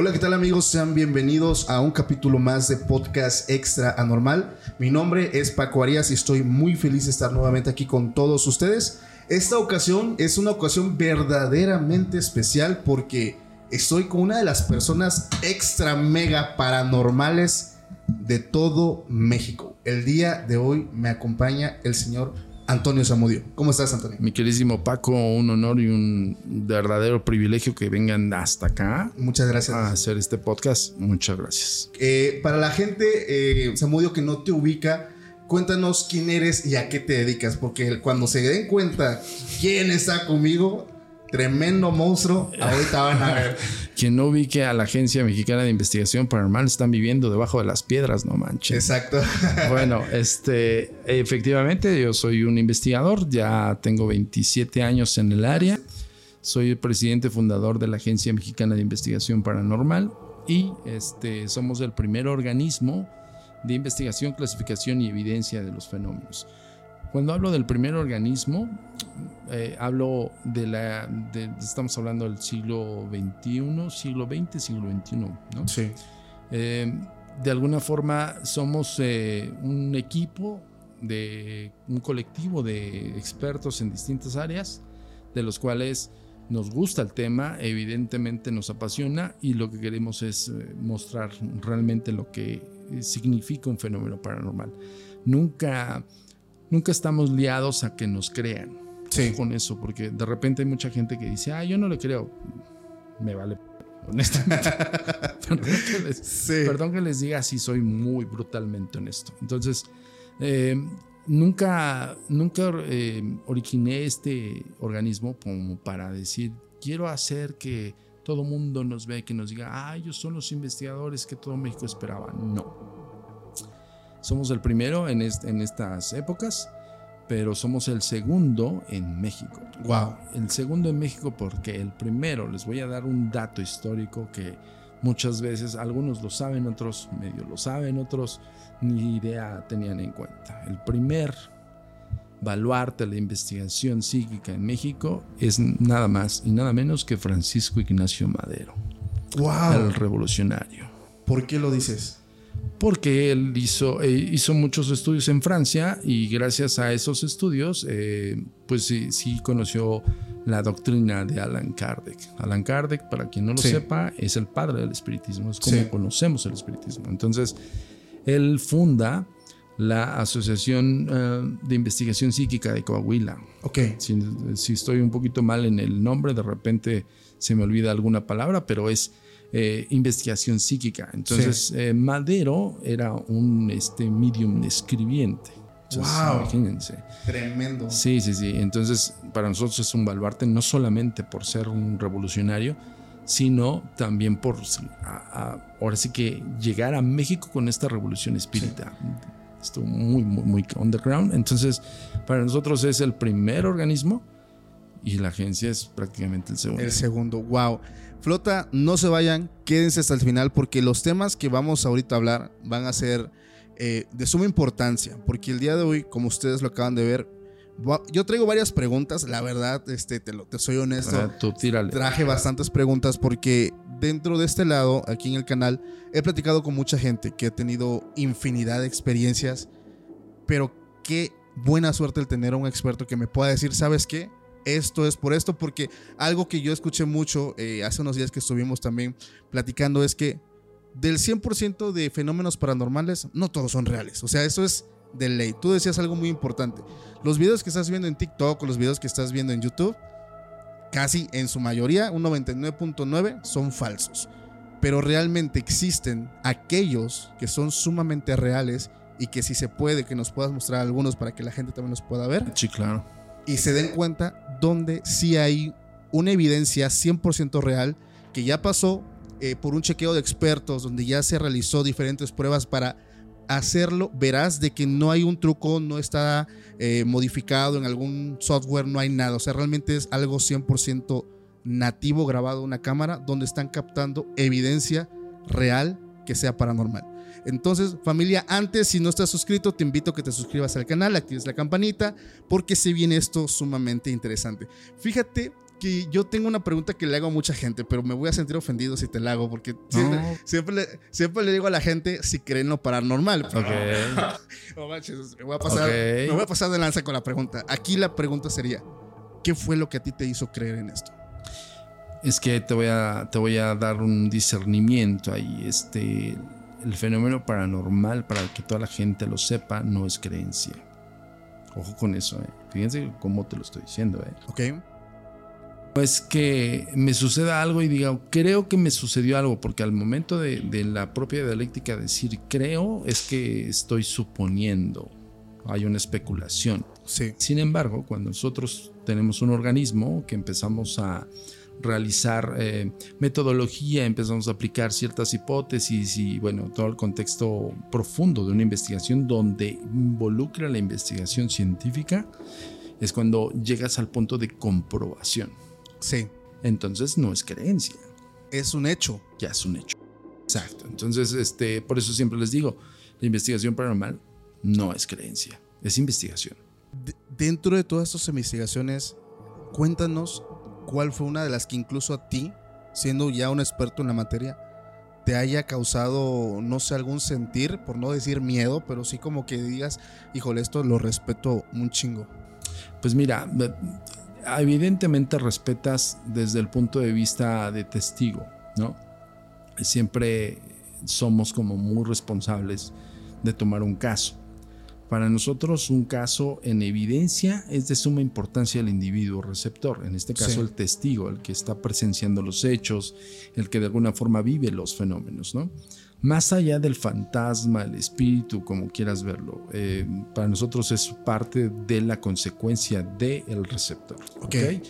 Hola, ¿qué tal amigos? Sean bienvenidos a un capítulo más de Podcast Extra Anormal. Mi nombre es Paco Arias y estoy muy feliz de estar nuevamente aquí con todos ustedes. Esta ocasión es una ocasión verdaderamente especial porque estoy con una de las personas extra mega paranormales de todo México. El día de hoy me acompaña el señor Antonio Zamudio. ¿Cómo estás, Antonio? Mi queridísimo Paco, un honor y un verdadero privilegio que vengan hasta acá Muchas gracias. a hacer este podcast. Muchas gracias. Eh, para la gente, eh, Zamudio, que no te ubica, cuéntanos quién eres y a qué te dedicas, porque cuando se den cuenta quién está conmigo, tremendo monstruo, ahorita van a ver. Quien no ubique a la Agencia Mexicana de Investigación Paranormal están viviendo debajo de las piedras, no manches. Exacto. Bueno, este, efectivamente, yo soy un investigador, ya tengo 27 años en el área, soy el presidente fundador de la Agencia Mexicana de Investigación Paranormal y este, somos el primer organismo de investigación, clasificación y evidencia de los fenómenos. Cuando hablo del primer organismo, eh, hablo de la, de- estamos hablando del siglo XXI, siglo XX, siglo XXI, ¿no? Sí. Eh, de alguna forma somos eh, un equipo de un colectivo de expertos en distintas áreas, de los cuales nos gusta el tema, evidentemente nos apasiona y lo que queremos es mostrar realmente lo que significa un fenómeno paranormal. Nunca, nunca estamos liados a que nos crean Sí. con eso, porque de repente hay mucha gente que dice, ah, yo no le creo, me vale, honestamente. perdón, que les, Sí. perdón que les diga así, soy muy brutalmente honesto. Entonces, eh, nunca, nunca eh, originé este organismo como para decir, quiero hacer que todo mundo nos vea y que nos diga, ah, ellos son los investigadores que todo México esperaba. No. Somos el primero en, est- en estas épocas, pero somos el segundo en México. Wow. El segundo en México porque el primero, les voy a dar un dato histórico que muchas veces algunos lo saben, otros medio lo saben, otros ni idea tenían en cuenta. El primer baluarte de la investigación psíquica en México es nada más y nada menos que Francisco Ignacio Madero, Wow. el revolucionario ¿Por qué lo dices? Porque él hizo, eh, hizo muchos estudios en Francia y gracias a esos estudios, eh, pues sí, sí conoció la doctrina de Alan Kardec. Alan Kardec, para quien no lo Sí. sepa, es el padre del espiritismo, es como Sí. conocemos el espiritismo. Entonces, él funda la Asociación eh, de Investigación Psíquica de Coahuila. Ok. Si, si estoy un poquito mal en el nombre, de repente se me olvida alguna palabra, pero es eh, investigación psíquica. Entonces, eh, Madero era un este, medium escribiente. Entonces, Wow. Imagínense. Tremendo. Sí, sí, sí. Entonces, para nosotros es un baluarte no solamente por ser un revolucionario, sino también por, a- a- ahora sí que llegar a México con esta revolución espírita. Estuvo muy, muy, muy underground. Entonces, para nosotros es el primer organismo y la agencia es prácticamente el segundo. El segundo, wow. Flota, no se vayan, quédense hasta el final porque los temas que vamos ahorita a hablar van a ser eh, de suma importancia. Porque el día de hoy, como ustedes lo acaban de ver, yo traigo varias preguntas. La verdad, este, te, lo, te soy honesto. Ah, tú tírale. Traje bastantes preguntas porque dentro de este lado, aquí en el canal, he platicado con mucha gente que ha tenido infinidad de experiencias, pero ¿qué buena suerte el tener a un experto que me pueda decir, ¿sabes qué? Esto es por esto, porque algo que yo escuché mucho eh, hace unos días que estuvimos también platicando es que del 100% de fenómenos paranormales, no todos son reales. O sea, eso es de ley. Tú decías algo muy importante. Los videos que estás viendo en TikTok o los videos que estás viendo en YouTube, casi en su mayoría, un 99.9, son falsos. Pero realmente existen aquellos que son sumamente reales y que si se puede, que nos puedas mostrar algunos para que la gente también los pueda ver. Sí, claro. Y se den cuenta donde sí hay una evidencia 100% real que ya pasó eh, por un chequeo de expertos, donde ya se realizó diferentes pruebas para hacerlo, verás de que no hay un truco, no está eh, modificado en algún software, no hay nada. O sea, realmente es algo 100% nativo grabado en una cámara donde están captando evidencia real que sea paranormal. Entonces, familia, antes, si no estás suscrito, te invito a que te suscribas al canal, actives la campanita, porque se viene esto sumamente interesante. Fíjate que yo tengo una pregunta que le hago a mucha gente, pero me voy a sentir ofendido si te la hago, porque siempre, le, siempre le digo a la gente si creen lo paranormal. Ok. no manches, me voy, a pasar, me voy a pasar de lanza con la pregunta. Aquí la pregunta sería, ¿qué fue lo que a ti te hizo creer en esto? Es que te voy a, te voy a dar un discernimiento ahí. Este, el fenómeno paranormal, para que toda la gente lo sepa, no es creencia. Ojo con eso, ¿eh? Fíjense cómo te lo estoy diciendo, ¿eh? Ok es que me suceda algo y diga, creo que me sucedió algo, porque al momento de, la propia dialéctica decir creo es que estoy suponiendo, hay una especulación. Sí. Sin embargo, cuando nosotros tenemos un organismo que empezamos a realizar eh, metodología, empezamos a aplicar ciertas hipótesis y bueno, todo el contexto profundo de una investigación donde involucra la investigación científica, es cuando llegas al punto de comprobación. Sí. Entonces no es creencia. Es un hecho. Ya es un hecho. Exacto. Entonces, este, por eso siempre les digo, la investigación paranormal no es creencia, es investigación. dentro de todas estas investigaciones, cuéntanos cuál fue una de las que incluso a ti, siendo ya un experto en la materia, te haya causado, no sé, algún sentir, por no decir miedo, pero sí como que digas, híjole, esto lo respeto un chingo. Pues mira, evidentemente respetas desde el punto de vista de testigo, ¿no? Siempre somos como muy responsables de tomar un caso. Para nosotros un caso en evidencia es de suma importancia el individuo receptor, en este caso el testigo, el que está presenciando los hechos, el que de alguna forma vive los fenómenos, ¿no? más allá del fantasma, el espíritu, como quieras verlo, eh, para nosotros es parte de la consecuencia del receptor. Okay.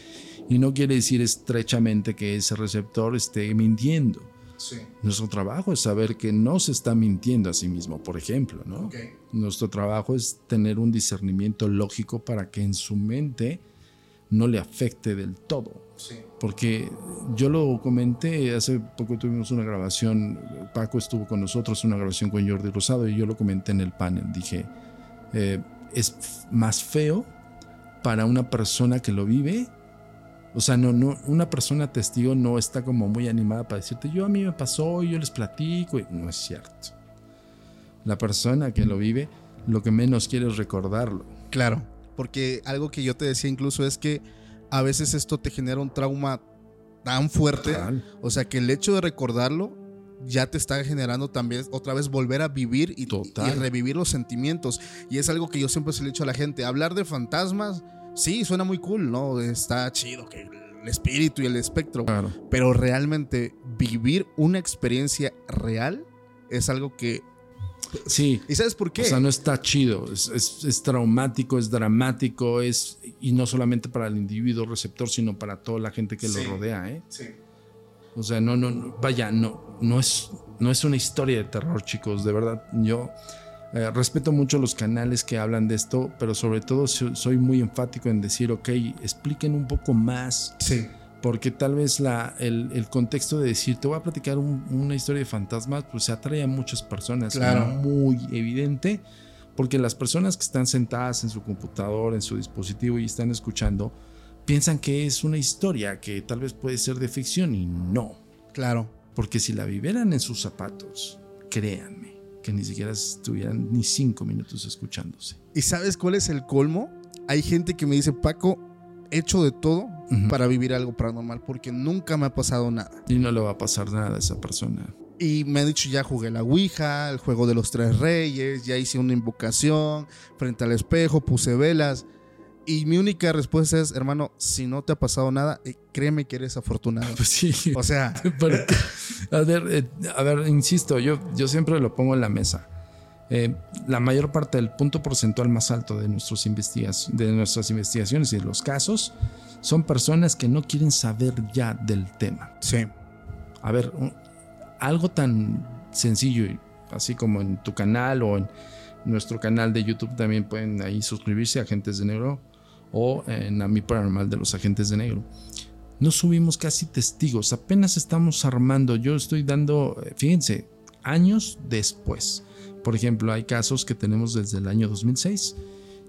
Y no quiere decir estrechamente que ese receptor esté mintiendo. Sí. Nuestro trabajo es saber que no se está mintiendo a sí mismo, por ejemplo. ¿no? Nuestro trabajo es tener un discernimiento lógico para que en su mente no le afecte del todo. Porque yo lo comenté, hace poco tuvimos una grabación, Paco estuvo con nosotros, una grabación con Jordi Rosado, y yo lo comenté en el panel. Dije, eh, es más feo para una persona que lo vive. O sea, no, no, una persona testigo no está como muy animada para decirte, yo a mí me pasó y yo les platico. no es cierto. La persona que lo vive, lo que menos quiere es recordarlo. Claro, porque algo que yo te decía incluso es que a veces esto te genera un trauma tan fuerte. O sea que el hecho de recordarlo ya te está generando también otra vez volver a vivir y, revivir los sentimientos. Y es algo que yo siempre se le he dicho a la gente. Hablar de fantasmas, sí, suena muy cool, ¿no? Está chido que el espíritu y el espectro. Pero realmente vivir una experiencia real es algo que Sí. ¿Y sabes por qué? O sea, no está chido, es, traumático, es dramático, es y no solamente para el individuo receptor, sino para toda la gente que lo rodea, ¿eh? Sí. O sea, no, no, vaya, no, no es, no es una historia de terror, chicos, de verdad. Yo eh, respeto mucho los canales que hablan de esto, pero sobre todo soy muy enfático en decir, ok, expliquen un poco más. Sí porque tal vez la, el, contexto de decir, te voy a platicar una historia de fantasmas, pues se atrae a muchas personas. Claro. Muy evidente, porque las personas que están sentadas en su computador, en su dispositivo y están escuchando, piensan que es una historia que tal vez puede ser de ficción y no. Claro. Porque si la vivieran en sus zapatos, créanme, que ni siquiera estuvieran ni cinco minutos escuchándose. ¿Y sabes cuál es el colmo? Hay gente que me dice, Paco, he hecho de todo para vivir algo paranormal porque nunca me ha pasado nada. Y no le va a pasar nada a esa persona. Y me ha dicho, ya jugué la Ouija, el juego de los tres reyes, ya hice una invocación frente al espejo, puse velas. Y mi única respuesta es, hermano, si no te ha pasado nada, eh, créeme que eres afortunado. Pues sí. O sea, a ver, eh, a ver, insisto, yo, yo siempre lo pongo en la mesa. Eh, la mayor parte del punto porcentual más alto de, nuestros de nuestras investigaciones y de los casos son personas que no quieren saber ya del tema. Sí. A ver, algo tan sencillo, así como en tu canal o en nuestro canal de YouTube también pueden ahí suscribirse a Agentes de Negro o en A Mi Paranormal de los Agentes de Negro. No subimos casi testigos, apenas estamos armando. Yo estoy dando, eh, fíjense, años después. Por ejemplo, hay casos que tenemos desde el año 2006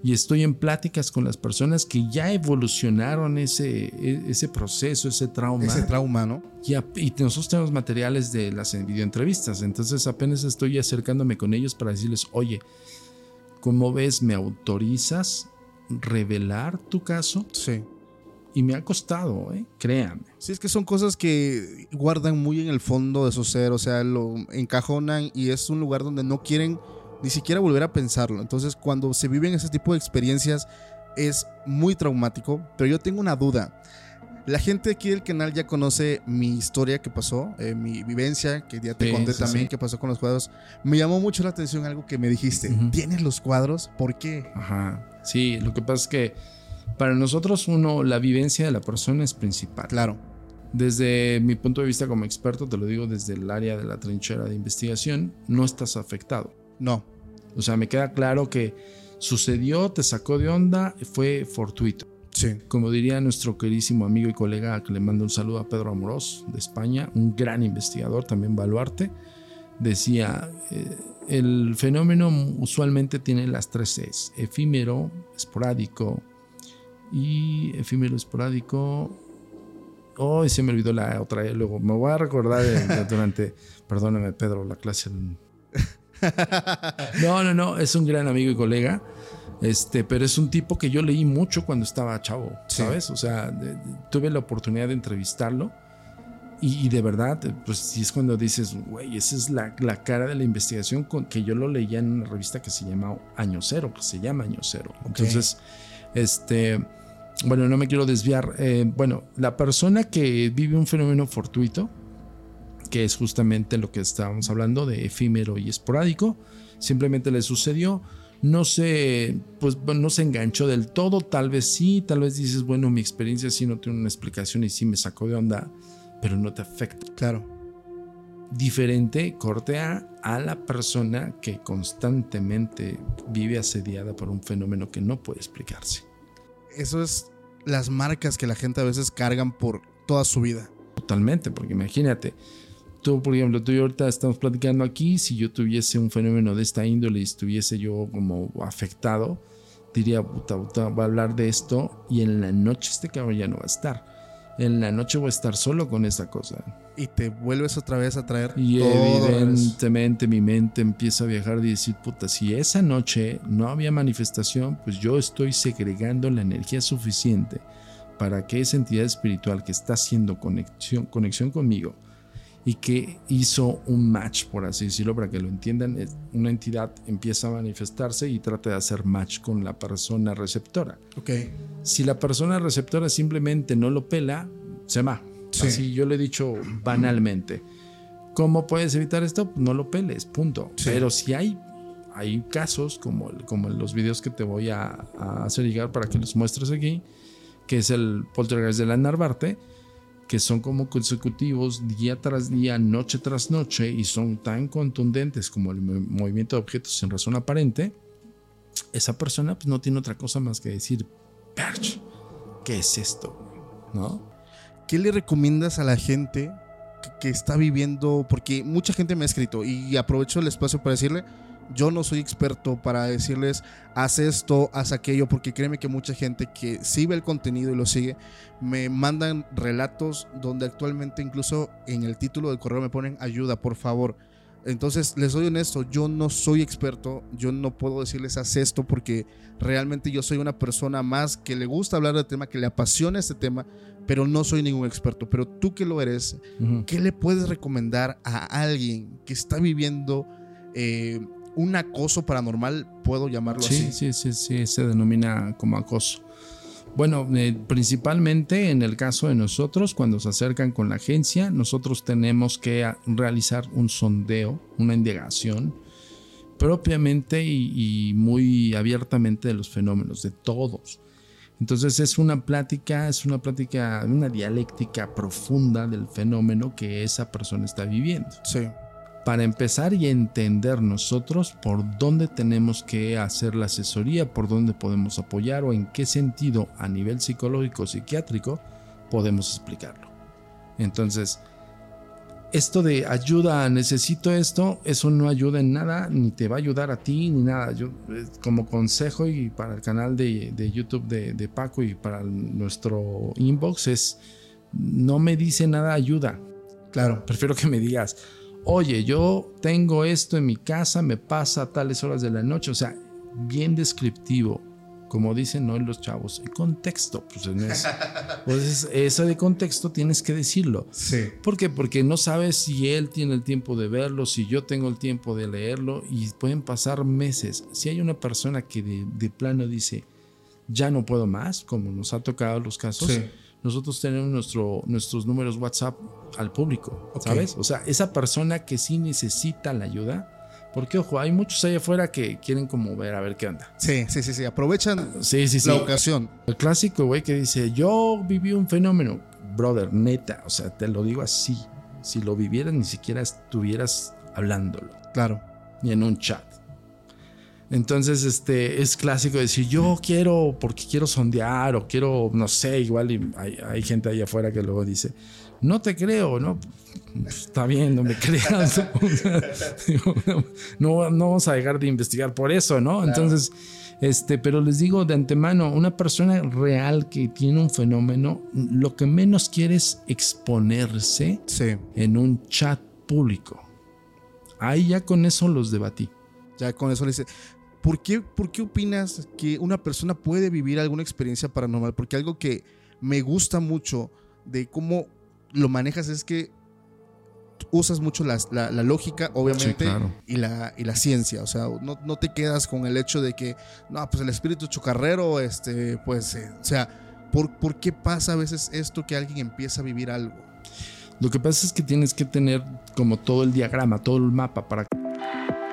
y estoy en pláticas con las personas que ya evolucionaron ese, e, ese proceso, ese trauma. Ese trauma, ¿no? Y, y nosotros tenemos materiales de las videoentrevistas, entonces apenas estoy acercándome con ellos para decirles, oye, ¿cómo ves? ¿Me autorizas revelar tu caso? Sí. Y me ha costado, ¿eh? créanme. Sí, es que son cosas que guardan muy en el fondo de su ser, o sea, lo encajonan y es un lugar donde no quieren ni siquiera volver a pensarlo. Entonces, cuando se viven ese tipo de experiencias, es muy traumático. Pero yo tengo una duda. La gente aquí del canal ya conoce mi historia que pasó, eh, mi vivencia, que ya te conté también que pasó con los cuadros. Me llamó mucho la atención algo que me dijiste. ¿Tienes los cuadros? ¿Por qué? Ajá. Sí, lo que pasa es que para nosotros, uno, la vivencia de la persona es principal. Claro. Desde mi punto de vista como experto, te lo digo desde el área de la trinchera de investigación, no estás afectado. No. O sea, me queda claro que sucedió, te sacó de onda, fue fortuito. Sí. Como diría nuestro queridísimo amigo y colega, que le mando un saludo a Pedro Amorós de España, un gran investigador, también baluarte, decía, eh, el fenómeno usualmente tiene las tres Cs, efímero, esporádico y efímero, esporádico. Oh, se me olvidó la otra, eh, luego me voy a recordar durante, perdóname Pedro, la clase no, no, no, es un gran amigo y colega. Este, pero es un tipo que yo leí mucho cuando estaba chavo, ¿sabes? O sea, tuve la oportunidad de entrevistarlo y, de verdad, pues sí es cuando dices, güey, esa es la, cara de la investigación con, que yo lo leía en una revista que se llama Año Cero, que se llama Año Cero. Entonces, este, bueno, no me quiero desviar. Eh, bueno, la persona que vive un fenómeno fortuito, que es justamente lo que estábamos hablando de efímero y esporádico. Simplemente le sucedió, no se, pues, no se enganchó del todo, tal vez sí, tal vez dices, bueno, mi experiencia sí no tiene una explicación y sí me sacó de onda, pero no te afecta. Claro. Diferente cortea a la persona que constantemente vive asediada por un fenómeno que no puede explicarse. Eso es las marcas que la gente a veces cargan por toda su vida. Totalmente, porque imagínate, Tú, por ejemplo, tú y ahorita estamos platicando aquí, si yo tuviese un fenómeno de esta índole y estuviese yo como afectado, diría, puta, puta, va a hablar de esto y en la noche este cabrón ya no va a estar. En la noche voy a estar solo con esta cosa. Y te vuelves otra vez a traer. Y evidentemente mi mente empieza a viajar y decir, puta, si esa noche no había manifestación, pues yo estoy segregando la energía suficiente para que esa entidad espiritual que está haciendo conexión, conexión conmigo, y que hizo un match, por así decirlo, para que lo entiendan. Una entidad empieza a manifestarse y trata de hacer match con la persona receptora. Ok. Si la persona receptora simplemente no lo pela, se va. Sí. Así yo le he dicho banalmente. ¿Cómo puedes evitar esto? No lo peles, punto. Pero si hay, hay casos, como, como los videos que te voy a, a hacer llegar para que los muestres aquí, que es el poltergeist de la Narvarte, que son como consecutivos día tras día, noche tras noche, y son tan contundentes como el movimiento de objetos sin razón aparente, esa persona pues, no tiene otra cosa más que decir, Perch, ¿qué es esto? ¿No? ¿Qué le recomiendas a la gente que, que está viviendo? Porque mucha gente me ha escrito y aprovecho el espacio para decirle, yo no soy experto para decirles, haz esto, haz aquello, porque créeme que mucha gente que sí ve el contenido y lo sigue, me mandan relatos donde actualmente incluso en el título del correo me ponen ayuda, por favor. Entonces, les soy honesto, yo no soy experto, yo no puedo decirles haz esto porque realmente yo soy una persona más que le gusta hablar del tema, que le apasiona este tema, pero no soy ningún experto. Pero tú que lo eres, ¿qué le puedes recomendar a alguien que está viviendo eh, un acoso paranormal? Puedo llamarlo así. Sí, sí, sí, se denomina como acoso. Bueno, eh, principalmente en el caso de nosotros, cuando se acercan con la agencia, nosotros tenemos que realizar un sondeo, una indagación propiamente y, muy abiertamente de los fenómenos, de todos. Entonces es una plática, es una plática, una dialéctica profunda del fenómeno que esa persona está viviendo. Sí para empezar y entender nosotros por dónde tenemos que hacer la asesoría, por dónde podemos apoyar o en qué sentido a nivel psicológico, psiquiátrico, podemos explicarlo. Entonces, esto de ayuda, necesito esto, eso no ayuda en nada, ni te va a ayudar a ti, ni nada. Yo, eh, como consejo y para el canal de, YouTube de, de, Paco y para nuestro inbox es, no me dice nada ayuda. Claro, prefiero que me digas, oye, yo tengo esto en mi casa, me pasa a tales horas de la noche, o sea, bien descriptivo, como dicen hoy los chavos, el contexto, pues en eso. Pues eso de contexto tienes que decirlo. Sí. ¿Por qué? Porque no sabes si él tiene el tiempo de verlo, si yo tengo el tiempo de leerlo y pueden pasar meses. Si hay una persona que de, plano dice, ya no puedo más, como nos ha tocado los casos, nosotros tenemos nuestro, nuestros números WhatsApp al público, ¿sabes? O sea, esa persona que sí necesita la ayuda. Porque, ojo, hay muchos allá afuera que quieren como ver a ver qué onda. Sí, sí, sí, sí. Aprovechan sí, sí, la ocasión. El clásico, güey, que dice, yo viví un fenómeno. Brother, neta, o sea, te lo digo así. Si lo vivieras, ni siquiera estuvieras hablándolo. Claro. Ni en un chat. Entonces, este, es clásico decir, yo quiero, porque quiero sondear o quiero, no sé, igual hay, hay gente allá afuera que luego dice, no te creo, ¿no? Está bien, no me creas. no, no vamos a dejar de investigar por eso, ¿no? Entonces, este, pero les digo de antemano, una persona real que tiene un fenómeno, lo que menos quiere es exponerse en un chat público. Ahí ya con eso los debatí. Ya con eso le dice, ¿por qué, ¿por qué opinas que una persona puede vivir alguna experiencia paranormal? Porque algo que me gusta mucho de cómo lo manejas es que usas mucho la, lógica, obviamente, y, la, y la ciencia. O sea, no, te quedas con el hecho de que, no, pues el espíritu chocarrero, este, pues, eh, o sea, ¿por, ¿por qué pasa a veces esto que alguien empieza a vivir algo? Lo que pasa es que tienes que tener como todo el diagrama, todo el mapa para...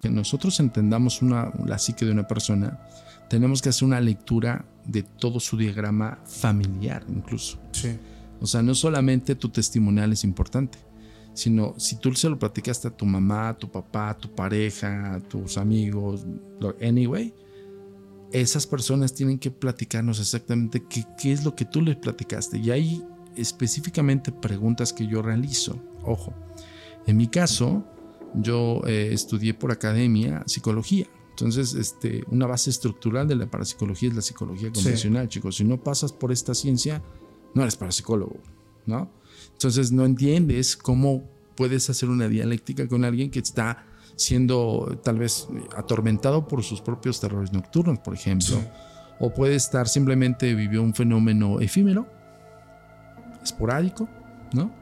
Que nosotros entendamos una, la psique de una persona, tenemos que hacer una lectura de todo su diagrama familiar, incluso. Sí. O sea, no solamente tu testimonial es importante, sino si tú se lo platicaste a tu mamá, a tu papá, a tu pareja, a tus amigos, anyway, esas personas tienen que platicarnos exactamente qué, qué es lo que tú les platicaste. Y hay específicamente preguntas que yo realizo. Ojo, en mi caso, yo eh, estudié por academia psicología. Entonces, este, una base estructural de la parapsicología es la psicología convencional, chicos. Si no pasas por esta ciencia, no eres parapsicólogo, ¿no? Entonces, no entiendes cómo puedes hacer una dialéctica con alguien que está siendo tal vez atormentado por sus propios terrores nocturnos, por ejemplo. O puede estar simplemente vivió un fenómeno efímero, esporádico, ¿no?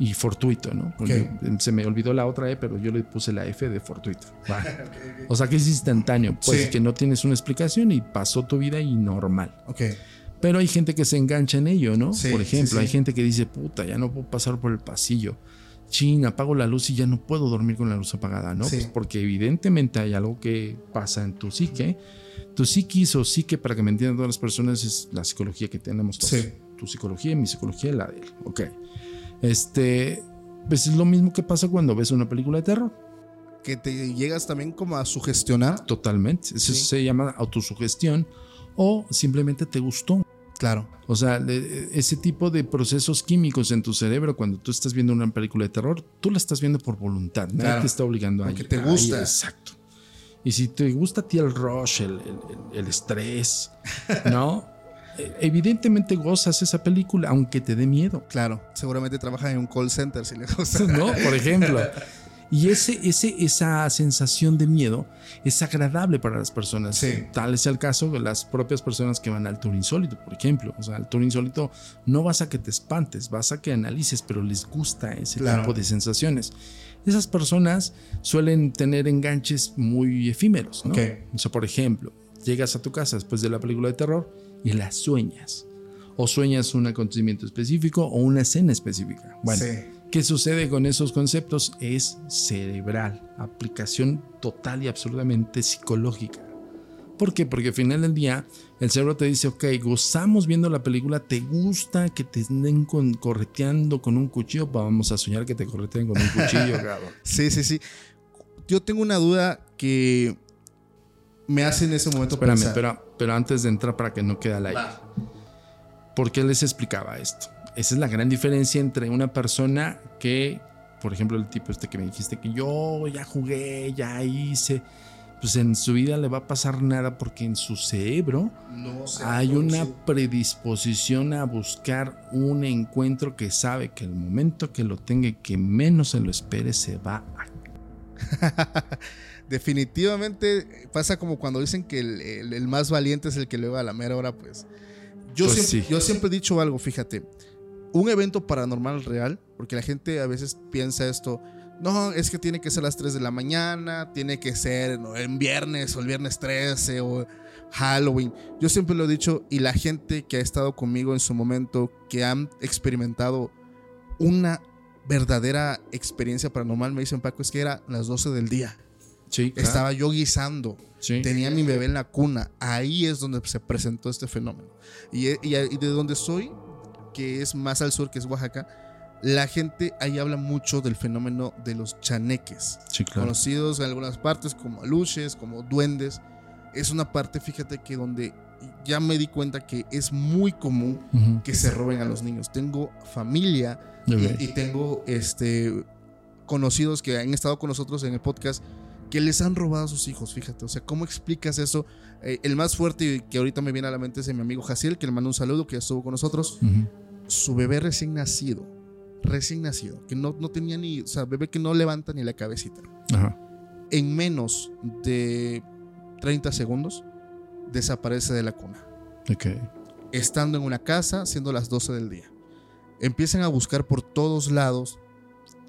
Y fortuito, ¿no? Porque se me olvidó la otra E, pero yo le puse la F de fortuito. O sea que es instantáneo, pues Sí. que no tienes una explicación y pasó tu vida y normal. Pero hay gente que se engancha en ello, ¿no? Sí, por ejemplo, sí, hay gente que dice, puta, ya no puedo pasar por el pasillo. Chin, apago la luz y ya no puedo dormir con la luz apagada, ¿no? Pues porque evidentemente hay algo que pasa en tu psique. Tu psiquis o psique, para que me entiendan todas las personas, es la psicología que tenemos todos. Sí. Tu psicología y mi psicología, la de él. Ok. Este, pues es lo mismo que pasa cuando ves una película de terror. Que te llegas también como a sugestionar. Totalmente. Eso Sí. se llama autosugestión o simplemente te gustó. Claro. O sea, ese tipo de procesos químicos en tu cerebro cuando tú estás viendo una película de terror, tú la estás viendo por voluntad. Nadie Claro. te está obligando a ir. te gusta. exacto. Y si te gusta a ti el rush, el, el- el- el estrés, ¿no? Eh, Evidentemente gozas esa película, aunque te dé miedo. Claro. Seguramente trabaja en un call center si le gusta. ¿no? Por ejemplo. Y ese, ese, esa sensación de miedo es agradable para las personas. Sí. Tal es el caso de las propias personas que van al tour insólito, por ejemplo. O sea, al tour insólito no vas a que te espantes, vas a que analices, pero les gusta ese Claro. tipo de sensaciones. Esas personas suelen tener enganches muy efímeros, ¿no? Ok. O sea, por ejemplo, llegas a tu casa después de la película de terror y la sueñas. O sueñas un acontecimiento específico o una escena específica. Bueno, Sí. ¿Qué sucede con esos conceptos? Es cerebral, aplicación total y absolutamente psicológica. ¿Por qué? Porque al final del día el cerebro te dice, ok, gozamos viendo la película, te gusta que te estén con- correteando con un cuchillo, pues vamos a soñar que te correteen con un cuchillo, cabrón. Sí, sí, sí. Yo tengo una duda que me hace en ese momento Espérame, pensar. pero, pero antes de entrar para que no quede al aire. ¿Por qué les explicaba esto? Esa es la gran diferencia entre una persona que, por ejemplo, el tipo este que me dijiste que yo ya jugué, ya hice, pues en su vida le va a pasar nada porque en su cerebro No se hay ha una predisposición a buscar un encuentro que sabe que el momento que lo tenga y que menos se lo espere se va a Definitivamente pasa como cuando dicen que el, el- el más valiente es el que luego a la mera hora, pues. Yo, Pues siempre, sí. yo siempre he dicho algo, fíjate. Un evento paranormal real, porque la gente a veces piensa esto. No, es que tiene que ser a las 3 de la mañana, tiene que ser ¿no? en viernes o el viernes 13 o Halloween. Yo siempre lo he dicho y la gente que ha estado conmigo en su momento, que han experimentado una verdadera experiencia paranormal, me dicen, Paco, es que era las 12 del día. Sí, claro. Estaba yo guisando. Sí. Tenía a mi bebé en la cuna. Ahí es donde se presentó este fenómeno. Y, y- y de donde soy, que es más al sur, que es Oaxaca, la gente ahí habla mucho del fenómeno de los chaneques. Sí, claro. Conocidos en algunas partes como aluches, como duendes. Es una parte, fíjate que donde ya me di cuenta que es muy común Ujú. que se roben a los niños. Tengo familia Ok. y, y tengo este conocidos que han estado con nosotros en el podcast que les han robado a sus hijos, fíjate, o sea, ¿cómo explicas eso? Eh, el más fuerte y que ahorita me viene a la mente es mi amigo Jaciel, que le mando un saludo, que ya estuvo con nosotros, su bebé recién nacido, recién nacido, que no, no tenía ni, o sea, bebé que no levanta ni la cabecita. Ajá. En menos de 30 segundos desaparece de la cuna Ok. estando en una casa, siendo las 12 del día. Empiezan a buscar por todos lados.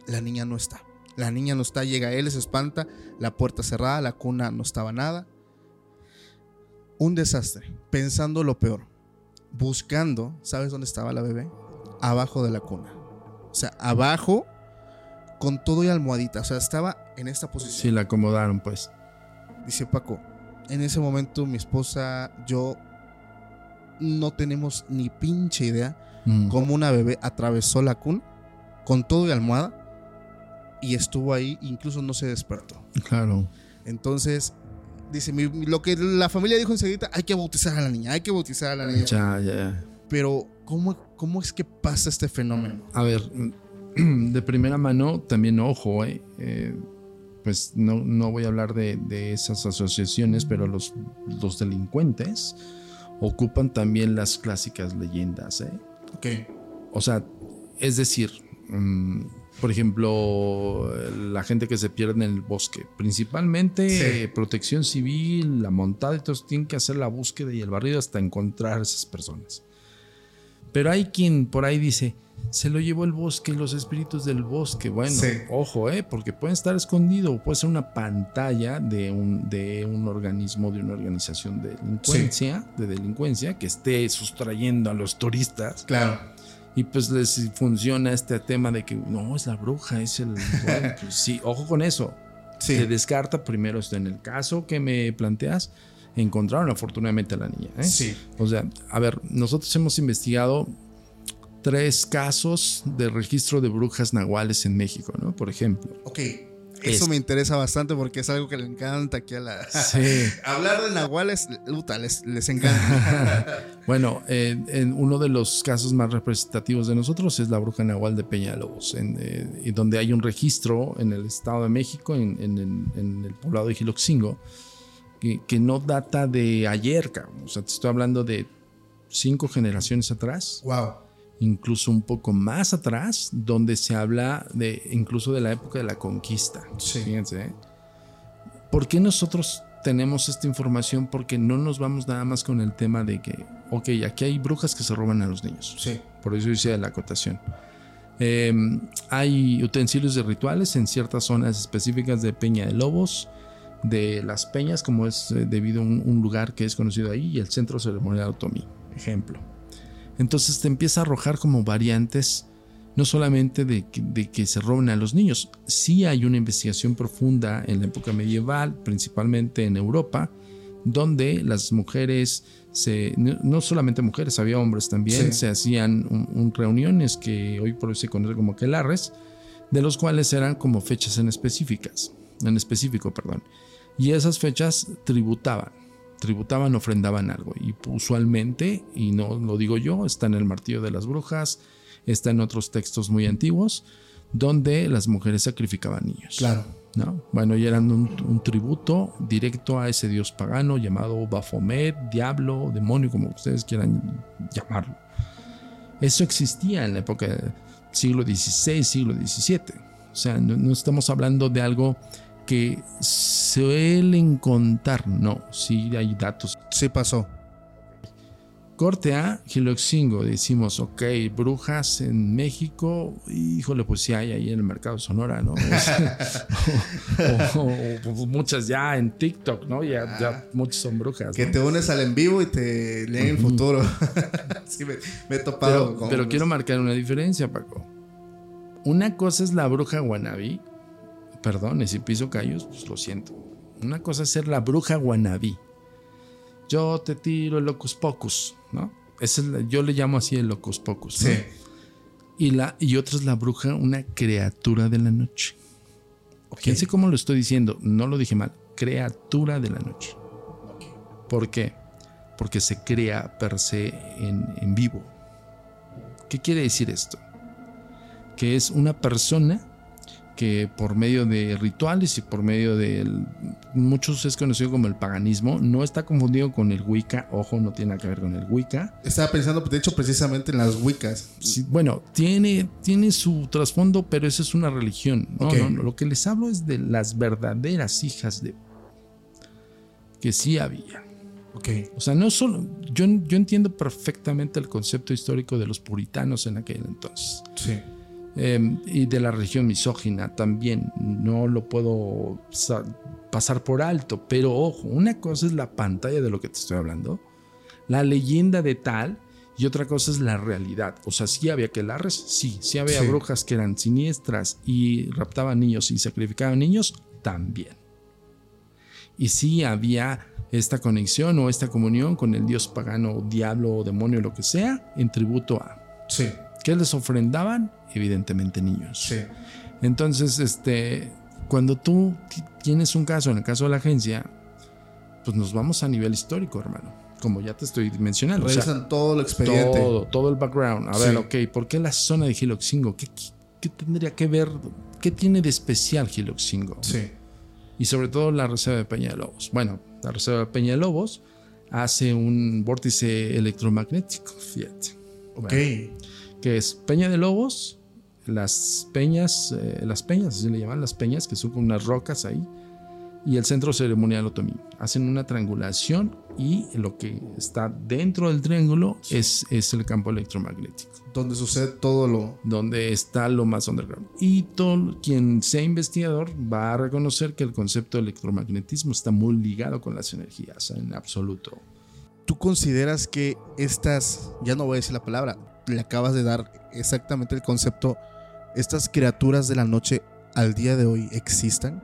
La niña no está. La niña no está, llega él, se espanta, la puerta cerrada, la cuna no estaba nada. Un desastre, pensando lo peor. Buscando, ¿sabes dónde estaba la bebé? Abajo de la cuna. O sea, abajo, con todo y almohadita. O sea, estaba en esta posición. Sí, la acomodaron, pues. Dice Paco, en ese momento mi esposa, yo no tenemos ni pinche idea Mm. cómo una bebé atravesó la cuna con todo y almohada y estuvo ahí, incluso no se despertó. Claro. Entonces, dice, mi- lo que la familia dijo enseguida, hay que bautizar a la niña, hay que bautizar a la niña. Ya, ya. Pero, ¿cómo, ¿cómo es que pasa este fenómeno? A ver, de primera mano, también ojo, eh, eh, pues no, no voy a hablar de, de esas asociaciones, pero los, los delincuentes ocupan también las clásicas leyendas, ¿eh? Ok, O sea, es decir, mm, por ejemplo, la gente que se pierde en el bosque, principalmente Sí. protección civil, la montada y todos tienen que hacer la búsqueda y el barrido hasta encontrar a esas personas. Pero hay quien por ahí dice, Se lo llevó el bosque los espíritus del bosque. Bueno, Sí. ojo, ¿eh? Porque pueden estar escondidos, o puede ser una pantalla de un, de un organismo, de una organización de delincuencia, de delincuencia, que esté sustrayendo a los turistas. Claro. Y pues les funciona este tema de que no, es la bruja, es el. bueno, pues sí, ojo con eso. Sí. Se descarta primero esto. En el caso que me planteas, encontraron afortunadamente a la niña. ¿eh? Sí. O sea, a ver, nosotros hemos investigado tres casos de registro de brujas nahuales en México, ¿no? Por ejemplo. Ok. Eso Es- me interesa bastante porque es algo que le encanta aquí a la. Sí. Hablar de nahuales, puta, les, les encanta. Bueno, eh, en uno de los casos más representativos de nosotros es la bruja nahual de Peñalobos, en, eh, y donde hay un registro en el Estado de México, en, en- en- en el poblado de Giloxingo, que, que no data de ayer, cabrón. O sea, te estoy hablando de cinco generaciones atrás, wow. Incluso un poco más atrás, donde se habla de incluso de la época de la conquista. Sí. Fíjense, ¿eh? ¿Por qué nosotros tenemos esta información? Porque no nos vamos nada más con el tema de que, ok, aquí hay brujas que se roban a los niños. Sí. Por eso hice la acotación. Eh, hay utensilios de rituales en ciertas zonas específicas de Peña de Lobos, de las peñas, como es eh, debido a un, un lugar que es conocido ahí, y el centro ceremonial Otomí, ejemplo. Entonces te empieza a arrojar como variantes, no solamente de que, de que se roben a los niños, sí hay una investigación profunda en la época medieval, principalmente en Europa, donde las mujeres, se, no, solamente mujeres, había hombres también, Sí. se hacían un- un reuniones que hoy por hoy se conocen como quelarres, de los cuales eran como fechas en específicas, en específico, perdón. Y esas fechas tributaban, tributaban, ofrendaban algo. Y usualmente, y no lo digo yo, está en el martillo de las brujas, está en otros textos muy antiguos, donde las mujeres sacrificaban niños. Claro. ¿no? Bueno, y eran un, un tributo directo a ese dios pagano llamado Baphomet, diablo, demonio, como ustedes quieran llamarlo. Eso existía en la época del siglo XVI, siglo XVII. O sea, no, no estamos hablando de algo que suelen contar, no, sí hay datos Sí pasó. Corte a Giloxingo, decimos, ok, brujas en México, híjole, pues sí hay ahí en el mercado de Sonora, ¿no? o, o- o muchas ya en TikTok, ¿no? Ya, ya muchas son brujas. Que ¿no? te unes al en vivo y te leen el futuro. sí, me, me he topado Pero, con. pero quiero marcar una diferencia, Paco. Una cosa es la bruja guanabí, perdón, y si piso callos, pues lo siento. Una cosa es ser la bruja guanabí. Yo te tiro el locus pocus, ¿no? Es yo le llamo así el locus pocus. ¿no? Sí. Y, la, y otra es la bruja, una criatura de la noche. Fíjense cómo lo estoy diciendo, no lo dije mal, criatura de la noche. ¿Por qué? Porque se crea per se en, en vivo. ¿Qué quiere decir esto? Que es una persona que por medio de rituales y por medio de muchos es conocido como el paganismo, no está confundido con el Wicca, ojo, no tiene nada que ver con el Wicca, Estaba pensando, de hecho, precisamente en las Wiccas. Sí, bueno, tiene, tiene su trasfondo, pero eso es una religión. No, no, no, Lo que les hablo es de las verdaderas hijas de. que sí había. Ok. O sea, no solo. Yo, yo entiendo perfectamente el concepto histórico de los puritanos en aquel entonces. Sí. Eh, y de la religión misógina también. No lo puedo sa- pasar por alto. Pero ojo, una cosa es la pantalla de lo que te estoy hablando. La leyenda de tal. Y otra cosa es la realidad. O sea, sí había quelarres, sí. Sí había Sí. brujas que eran siniestras y raptaban niños y sacrificaban niños, también. Y sí había esta conexión o esta comunión con el dios pagano, diablo o demonio, lo que sea, en tributo a. Sí. ¿Qué les ofrendaban? Evidentemente niños. Sí. Entonces, este, cuando tú ti- tienes un caso, en el caso de la agencia, pues nos vamos a nivel histórico, hermano. Como ya te estoy mencionando. O sea, Revisan todo el expediente. todo, todo el background. A ver, Sí. ok, ¿por qué la zona de Giloxingo? ¿Qué, qué, qué tendría que ver? ¿Qué tiene de especial Giloxingo? Sí. Y sobre todo la reserva de Peña de Lobos. Bueno, la reserva de Peña de Lobos hace un vórtice electromagnético, fíjate. Ok. Que es Peña de Lobos, las peñas, eh, las peñas, así le llaman las peñas, que son unas rocas ahí. y el centro ceremonial otomí. Hacen una triangulación y lo que está dentro del triángulo es, es el campo electromagnético, Donde sucede todo lo. donde está lo más underground. Y todo quien sea investigador va a reconocer que el concepto de electromagnetismo está muy ligado con las energías en absoluto. ¿Tú consideras que estas, ya no voy a decir la palabra, le acabas de dar exactamente el concepto, estas criaturas de la noche al día de hoy existan?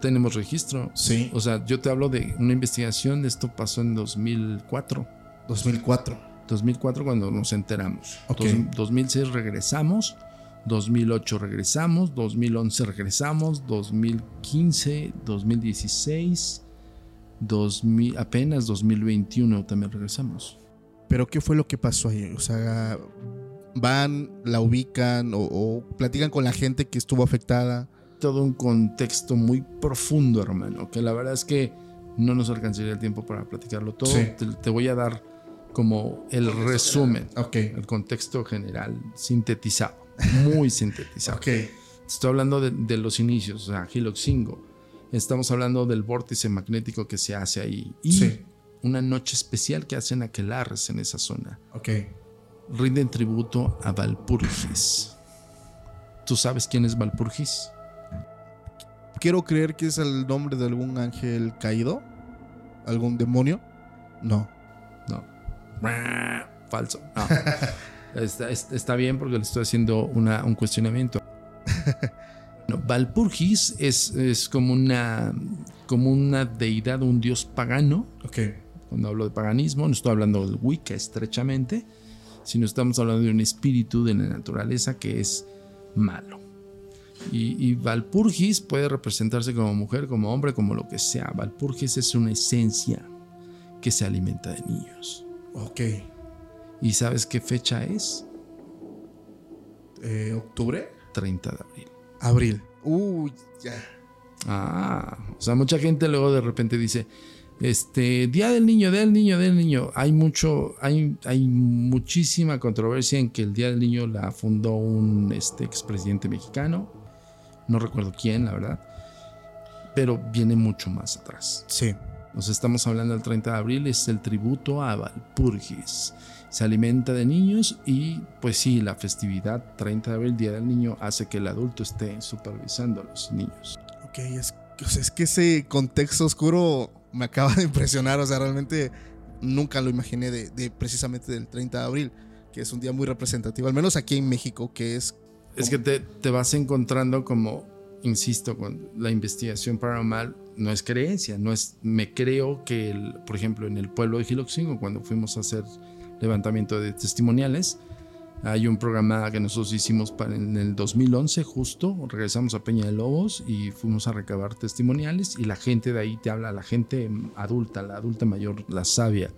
Tenemos registro. Sí. O sea, yo te hablo de una investigación, esto pasó en 2004. 2004. 2004 cuando nos enteramos. Ok. Dos- 2006 regresamos, 2008 regresamos, 2011 regresamos, 2015, 2016, 2000, apenas 2021 también regresamos. Pero ¿qué fue lo que pasó ahí? O sea, van, la ubican o, o platican con la gente que estuvo afectada. Todo un contexto muy profundo, hermano, que la verdad es que no nos alcanzaría el tiempo para platicarlo todo. Sí. Te, te voy a dar como el resumen, Ok. el contexto general, sintetizado, muy sintetizado. Ok. Estoy hablando de, de los inicios, o sea, Hiloxingo. Estamos hablando del vórtice magnético que se hace ahí. Y Sí. una noche especial que hacen aquelarres en esa zona. Ok. Rinden tributo a Valpurgis. ¿Tú sabes quién es Valpurgis? Quiero creer que es el nombre de algún ángel caído. ¿Algún demonio? No. No. Falso. No. está, es- está bien porque le estoy haciendo una- un cuestionamiento. No, Valpurgis es, es como, una, como una deidad, un dios pagano Ok. Cuando hablo de paganismo, no estoy hablando del Wicca estrechamente, sino estamos hablando de un espíritu de la naturaleza que es malo. Y, y Valpurgis puede representarse como mujer, como hombre, como lo que sea. Valpurgis es una esencia que se alimenta de niños. Ok. ¿Y sabes qué fecha es? Eh, ¿Octubre? 30 de abril. Abril. Uy, ya. Ah, o sea, mucha gente luego de repente dice, este, Día del Niño, Día del Niño, Día del Niño. Hay mucho, hay, hay muchísima controversia en que el Día del Niño la fundó un este, expresidente mexicano. No recuerdo quién, la verdad. Pero viene mucho más atrás. Sí. Nos estamos hablando del 30 de abril, es el tributo a Valpurgis. Se alimenta de niños y pues sí, la festividad 30 de abril, Día del Niño, hace que el adulto esté supervisando a los niños. Ok, es, o sea, es que ese contexto oscuro me acaba de impresionar. O sea, realmente nunca lo imaginé de, de precisamente del 30 de abril, que es un día muy representativo, al menos aquí en México, que es... Es que te, te vas encontrando como, insisto, con la investigación paranormal no es creencia, no es, me creo que, el, por ejemplo, en el pueblo de Giloxingo, cuando fuimos a hacer levantamiento de testimoniales, hay un programa que nosotros hicimos para, en el 2011 justo, regresamos a Peña de Lobos y fuimos a recabar testimoniales y la gente de ahí te habla, la gente adulta, la adulta mayor, la sabia,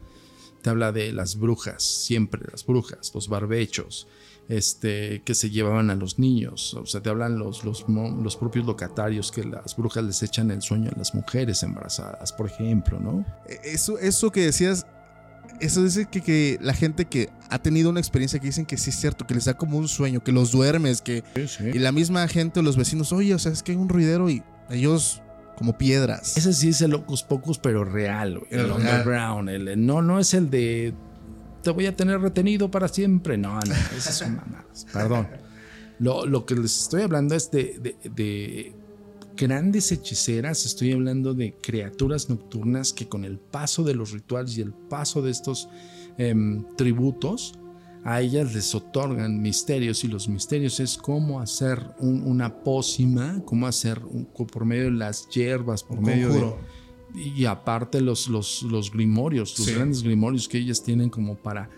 te habla de las brujas, siempre las brujas, los barbechos, este, que se llevaban a los niños. O sea, te hablan los, los, los propios locatarios que las brujas les echan el sueño a las mujeres embarazadas, por ejemplo, ¿no? eh, Eso, eso que decías, eso dice que, que la gente que ha tenido una experiencia que dicen que sí es cierto, que les da como un sueño, que los duermes, que... Y la misma gente, los vecinos, oye, o sea, es que hay un ruidero y ellos como piedras. Ese sí es el Locus Pocus, pero real, güey, el, El underground. el- no, no es el de te voy a tener retenido para siempre. No, no, esas son mamadas. Perdón. Lo, lo que les estoy hablando es de, de- de grandes hechiceras. Estoy hablando de criaturas nocturnas que con el paso de los rituales y el paso de estos em, tributos, a ellas les otorgan misterios y los misterios es cómo hacer un- una pócima, cómo hacer un- por medio de las hierbas, por Un medio de, y aparte los, los, los grimorios, los Sí. grandes grimorios que ellas tienen como para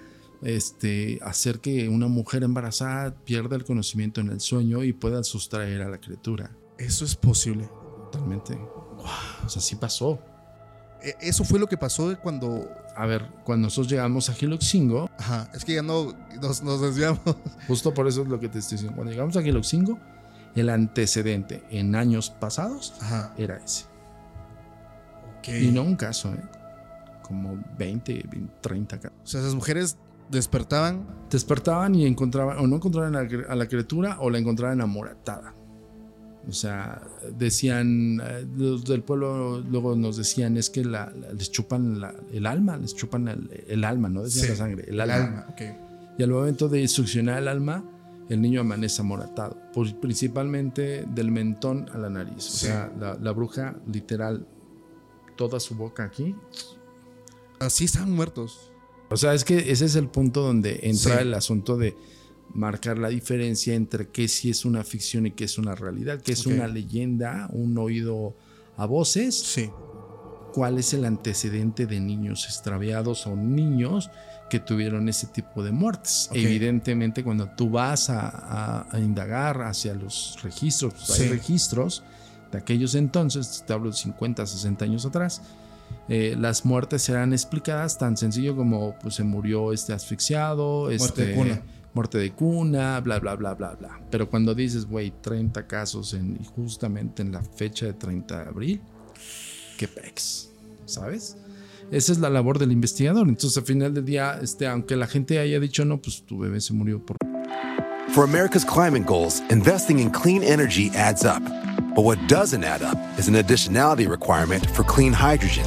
este, hacer que una mujer embarazada pierda el conocimiento en el sueño y pueda sustraer a la criatura. Eso es posible. Totalmente. O sea, sí pasó. E- Eso fue lo que pasó cuando... A ver, cuando nosotros llegamos a Giloxingo, Ajá, es que ya no nos, nos desviamos. justo por eso es lo que te estoy diciendo. Cuando llegamos a Giloxingo, el antecedente en años pasados Ajá. era ese. Ok. Y no un caso, ¿eh? como 20, 20, 30 casos. O sea, esas mujeres despertaban. despertaban y encontraban o no encontraban a la, a la criatura o la encontraban amoratada. O sea, decían, eh, los del pueblo luego nos decían, es que la- la- les chupan la- el alma, les chupan el, el alma, no decían Sí, la sangre, el El alma. Y al momento de succionar el alma, el niño amanece amoratado, principalmente del mentón a la nariz. O Sí. sea, la, la bruja literal, toda su boca aquí. Así están muertos. O sea, es que ese es el punto donde entra Sí. el asunto de marcar la diferencia entre qué sí es una ficción y qué es una realidad, qué es una leyenda, un oído a voces, Sí. cuál es el antecedente de niños extraviados o niños que tuvieron ese tipo de muertes. Evidentemente, cuando tú vas a, a- a indagar hacia los registros, pues, hay registros de aquellos entonces, te hablo de 50, 60 años atrás, eh, las muertes serán explicadas tan sencillo como pues, se murió este asfixiado, Muerte este, de cuna. Muerte de cuna, bla, bla, bla, bla, bla. Pero cuando dices, güey, 30 casos en, justamente en la fecha de 30 de abril, qué pex, ¿sabes? Esa es la labor del investigador. Entonces, al final del día, este, aunque la gente haya dicho, no, pues tu bebé se murió por For America's climate goals, investing in clean energy adds up. But what doesn't add up is an additionality requirement for clean hydrogen.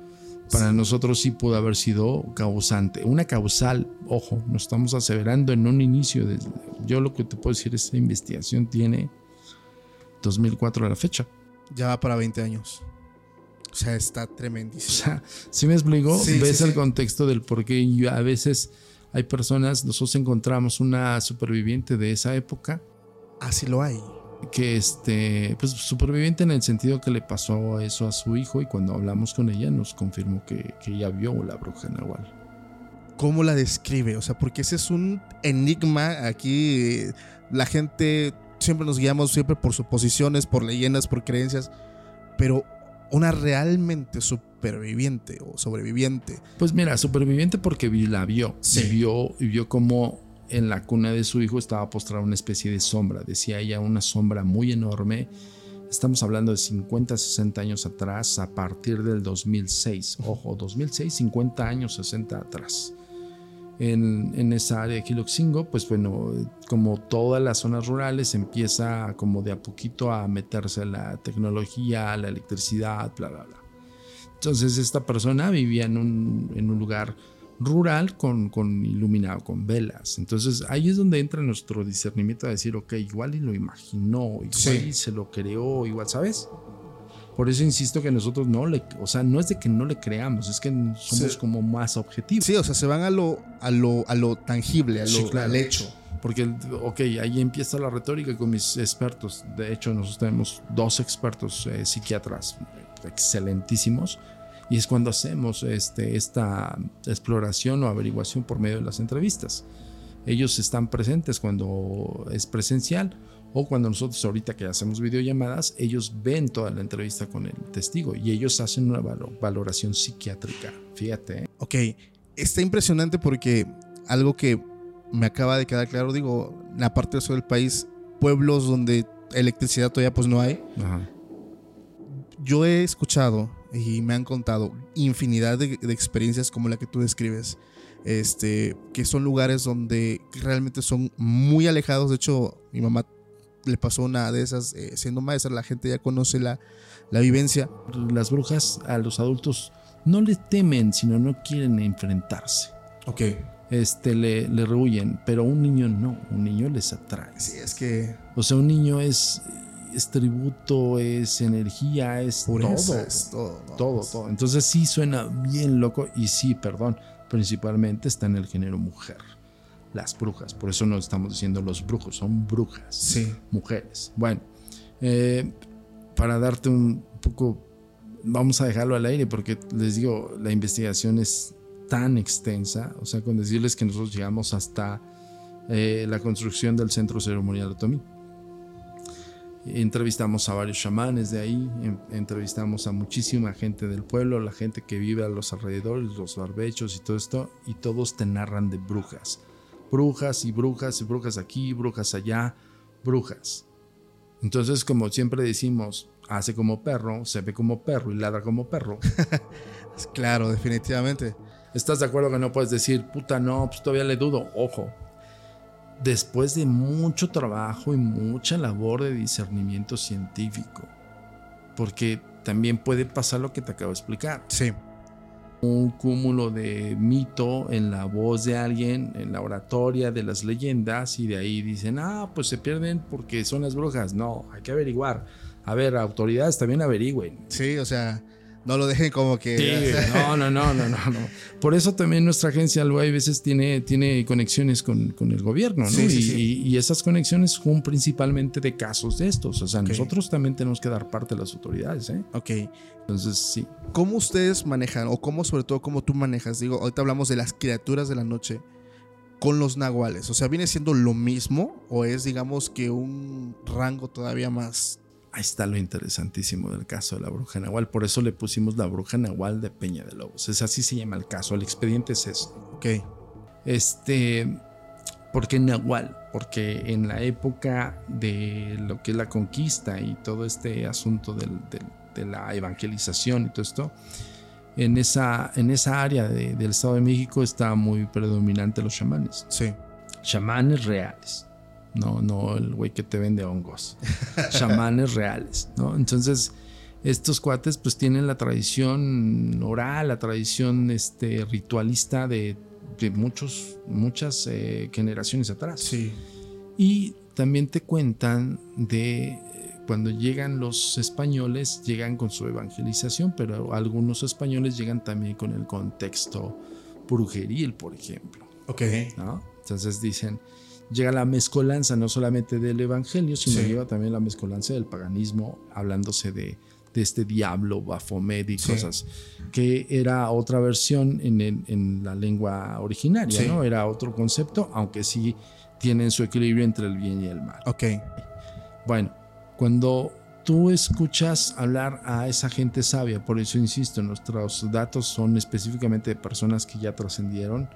Para nosotros sí pudo haber sido causante. Una causal, ojo, no estamos aseverando en un inicio. De, yo lo que te puedo decir, esta investigación tiene 2004 a la fecha. Ya va para 20 años. O sea, está O tremendísimo. sea, si me explico, Sí, ves sí, el contexto del por qué a veces hay personas, nosotros encontramos una superviviente de esa época Así lo hay. Que este, pues superviviente en el sentido que le pasó eso a su hijo y cuando hablamos con ella nos confirmó que, que ella vio la bruja Nahual. ¿Cómo la describe? O sea, porque ese es un enigma. Aquí la gente siempre nos guiamos siempre por suposiciones, por leyendas, por creencias. Pero una realmente superviviente o sobreviviente. Pues mira, superviviente porque la vio. Sí. Y vio, y vio como en la cuna de su hijo estaba postrada una especie de sombra. Decía ella una sombra muy enorme. Estamos hablando de 50, 60 años atrás, a partir del 2006. Ojo, 2006, 50 años, 60 atrás. En, en esa área de Quiloxingo, pues bueno, como todas las zonas rurales, empieza como de a poquito a meterse la tecnología, la electricidad, bla, bla, bla. Entonces esta persona vivía en un, en un lugar rural con, con iluminado, con velas. Entonces ahí es donde entra nuestro discernimiento a decir, ok, igual y lo imaginó, igual Sí. y se lo creó, igual, ¿sabes? Por eso insisto que nosotros no le, o sea, no es de que no le creamos, es que somos Sí. como más objetivos. Sí, o sea, se van a lo, a lo, a lo tangible, a lo, Sí, claro. al hecho. Porque, ok, ahí empieza la retórica con mis expertos. De hecho, nosotros tenemos dos expertos eh, psiquiatras excelentísimos. Y es cuando hacemos este, esta exploración o averiguación por medio de las entrevistas. Ellos están presentes cuando es presencial o cuando nosotros ahorita que hacemos videollamadas, ellos ven toda la entrevista con el testigo y ellos hacen una valo- valoración psiquiátrica. Fíjate. ¿eh? Ok, está impresionante porque algo que me acaba de quedar claro, digo, en la parte del sur del país, pueblos donde electricidad todavía pues no hay. Ajá. Yo he escuchado y me han contado infinidad de, de experiencias como la que tú describes, este, que son lugares donde realmente son muy alejados. De hecho, mi mamá le pasó una de esas, eh, siendo maestra, la gente ya conoce la, la vivencia. las brujas a los adultos no le temen, sino no quieren enfrentarse. Ok. Este, le, le rehuyen, pero un niño no, un niño les atrae. Sí, es que O sea, un niño es, es tributo, es energía, es pureza todo. es todo. Todo, todo. Entonces sí suena bien loco y sí, perdón, principalmente está en el género mujer. Las brujas, por eso no estamos diciendo los brujos, son brujas. Sí. Mujeres. Bueno, eh, para darte un poco, vamos a dejarlo al aire porque les digo, la investigación es tan extensa, o sea, con decirles que nosotros llegamos hasta eh, la construcción del centro ceremonial de Otomí. Entrevistamos a varios chamanes de ahí, en- entrevistamos a muchísima gente del pueblo, la gente que vive a los alrededores, los barbechos y todo esto, y todos te narran de brujas. Brujas y brujas y brujas aquí, brujas allá, brujas. Entonces, como siempre decimos, hace como perro, se ve como perro y ladra como perro. Claro, definitivamente. ¿Estás de acuerdo que no puedes decir, puta, no, pues todavía le dudo? Ojo, después de mucho trabajo y mucha labor de discernimiento científico, porque también puede pasar lo que te acabo de explicar. Sí. Un cúmulo de mito en la voz de alguien, en la oratoria de las leyendas, y de ahí dicen, ah, pues se pierden porque son las brujas. No, hay que averiguar. A ver, autoridades también averigüen. Sí, o sea, no lo dejen como que. Sí, no, no, no, no, no, no. Por eso también nuestra agencia luego hay veces tiene, tiene conexiones con, con el gobierno, ¿no? Sí, y, sí. y- y esas conexiones son principalmente de casos de estos. O sea, nosotros también tenemos que dar parte a las autoridades, ¿eh? Ok. Entonces, sí. ¿Cómo ustedes manejan, o cómo, sobre todo, cómo tú manejas? Digo, ahorita hablamos de las criaturas de la noche con los nahuales. O sea, ¿viene siendo lo mismo o es, digamos, que un rango todavía más? Ahí está lo interesantísimo del caso de la bruja Nahual. Por eso le pusimos la bruja Nahual de Peña de Lobos. Es así se llama el caso. El expediente es eso. Ok. Este, ¿por qué Nahual? Porque en la época de lo que es la conquista y todo este asunto del- del- de la evangelización y todo esto, en esa, en esa área de- del Estado de México está muy predominante los chamanes. Sí. Chamanes reales. No, no el güey que te vende hongos. Chamanes reales, ¿no? Entonces, estos cuates pues tienen la tradición oral, la tradición este, ritualista de, de muchos, muchas eh, generaciones atrás. Sí. Y también te cuentan de cuando llegan los españoles, llegan con su evangelización, pero algunos españoles llegan también con el contexto brujeril, por ejemplo. Ok. ¿no? Entonces dicen, llega la mezcolanza no solamente del evangelio, sino Sí. llega también la mezcolanza del paganismo, hablándose de, de este diablo, Baphomet y Sí. cosas, que era otra versión en, el- en la lengua originaria, Sí. ¿no? Era otro concepto, aunque sí tienen su equilibrio entre el bien y el mal. Ok. Bueno, cuando tú escuchas hablar a esa gente sabia, por eso insisto, nuestros datos son específicamente de personas que ya trascendieron,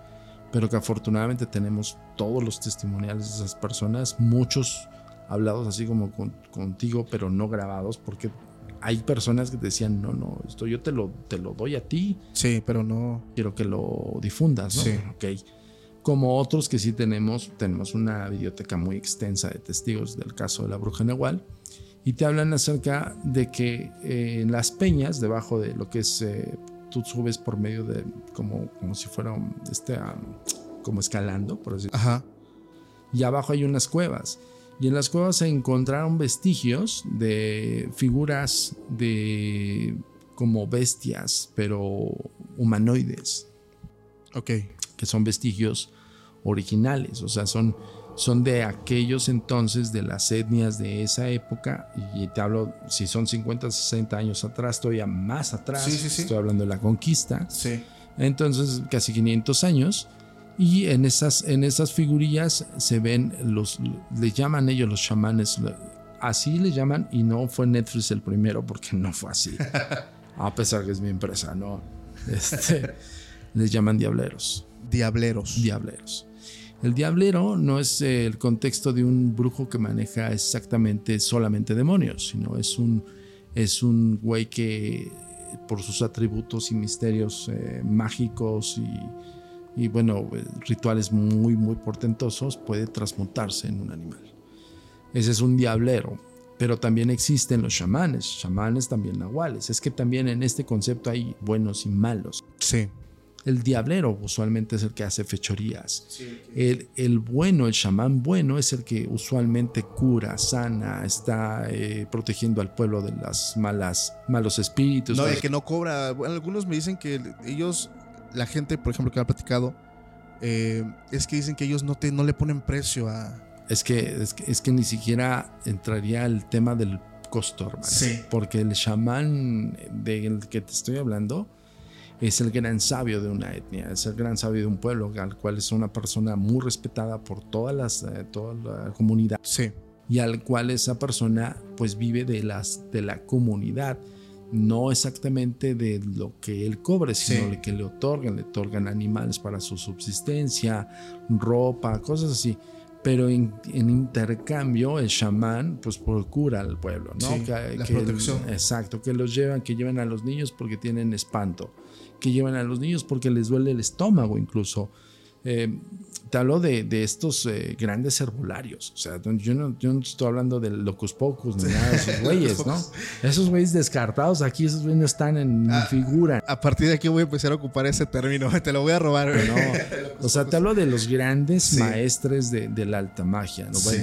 pero que afortunadamente tenemos todos los testimoniales de esas personas, muchos hablados así como con- contigo, pero no grabados, porque hay personas que te decían, no, no, esto yo te lo, te lo doy a ti, Sí, pero no. quiero que lo difundas, ¿no? Sí. Ok. Como otros que sí tenemos, tenemos una biblioteca muy extensa de testigos del caso de la bruja Nahual y te hablan acerca de que eh, en las peñas, debajo de lo que es, eh, tú subes por medio de, como, como si fuera un- este, ah, como escalando, por así Ajá. y abajo hay unas cuevas. Y en las cuevas se encontraron vestigios de figuras de como bestias, pero humanoides, Ok. que son vestigios originales, o sea, son, son de aquellos entonces de las etnias de esa época, y te hablo, si son 50, 60 años atrás, todavía más atrás, Sí, sí, sí. estoy hablando de la conquista, Sí. entonces casi 500 años. Y en esas, en esas figurillas se ven los, le llaman ellos los chamanes, así le llaman y no fue Netflix el primero porque no fue así. A pesar que es mi empresa, ¿no? Este, les llaman diableros, Diableros. diableros. El diablero no es el contexto de un brujo que maneja exactamente solamente demonios, sino es un, es un güey que por sus atributos y misterios eh, mágicos y, y, bueno, rituales muy, muy portentosos puede transmutarse en un animal. Ese es un diablero. Pero también existen los chamanes, chamanes también nahuales. Es que también en este concepto hay buenos y malos. Sí. El diablero usualmente es el que hace fechorías. El, el bueno, el chamán bueno, es el que usualmente cura, sana, está eh, protegiendo al pueblo de las malas, malos espíritus. No, el que no cobra. Bueno, algunos me dicen que ellos la gente, por ejemplo, que ha platicado, eh, es que dicen que ellos no, te, no le ponen precio a... Es que, es que, es que ni siquiera entraría el tema del costo, hermano. Sí. Porque el chamán del que te estoy hablando es el gran sabio de una etnia, es el gran sabio de un pueblo, al cual es una persona muy respetada por todas las, eh, toda la comunidad. Sí, y al cual esa persona pues vive de las de la comunidad no exactamente de lo que él cobre sino Sí. de que le otorgan le otorgan animales para su subsistencia ropa cosas así. Pero en, en intercambio el chamán pues procura al pueblo no Sí, la protección. exacto que los llevan que llevan a los niños porque tienen espanto que llevan a los niños porque les duele el estómago incluso eh, te hablo de, de estos eh, grandes herbolarios. O sea, yo no, yo no estoy hablando de locus pocus ni nada de esos güeyes, ¿no? Esos güeyes descartados aquí, esos güeyes no están en Ah. figura. a partir de aquí voy a empezar a ocupar ese término, te lo voy a robar. güey. No, o sea, te hablo de los grandes Sí. maestres de, de la alta magia. ¿no? Sí.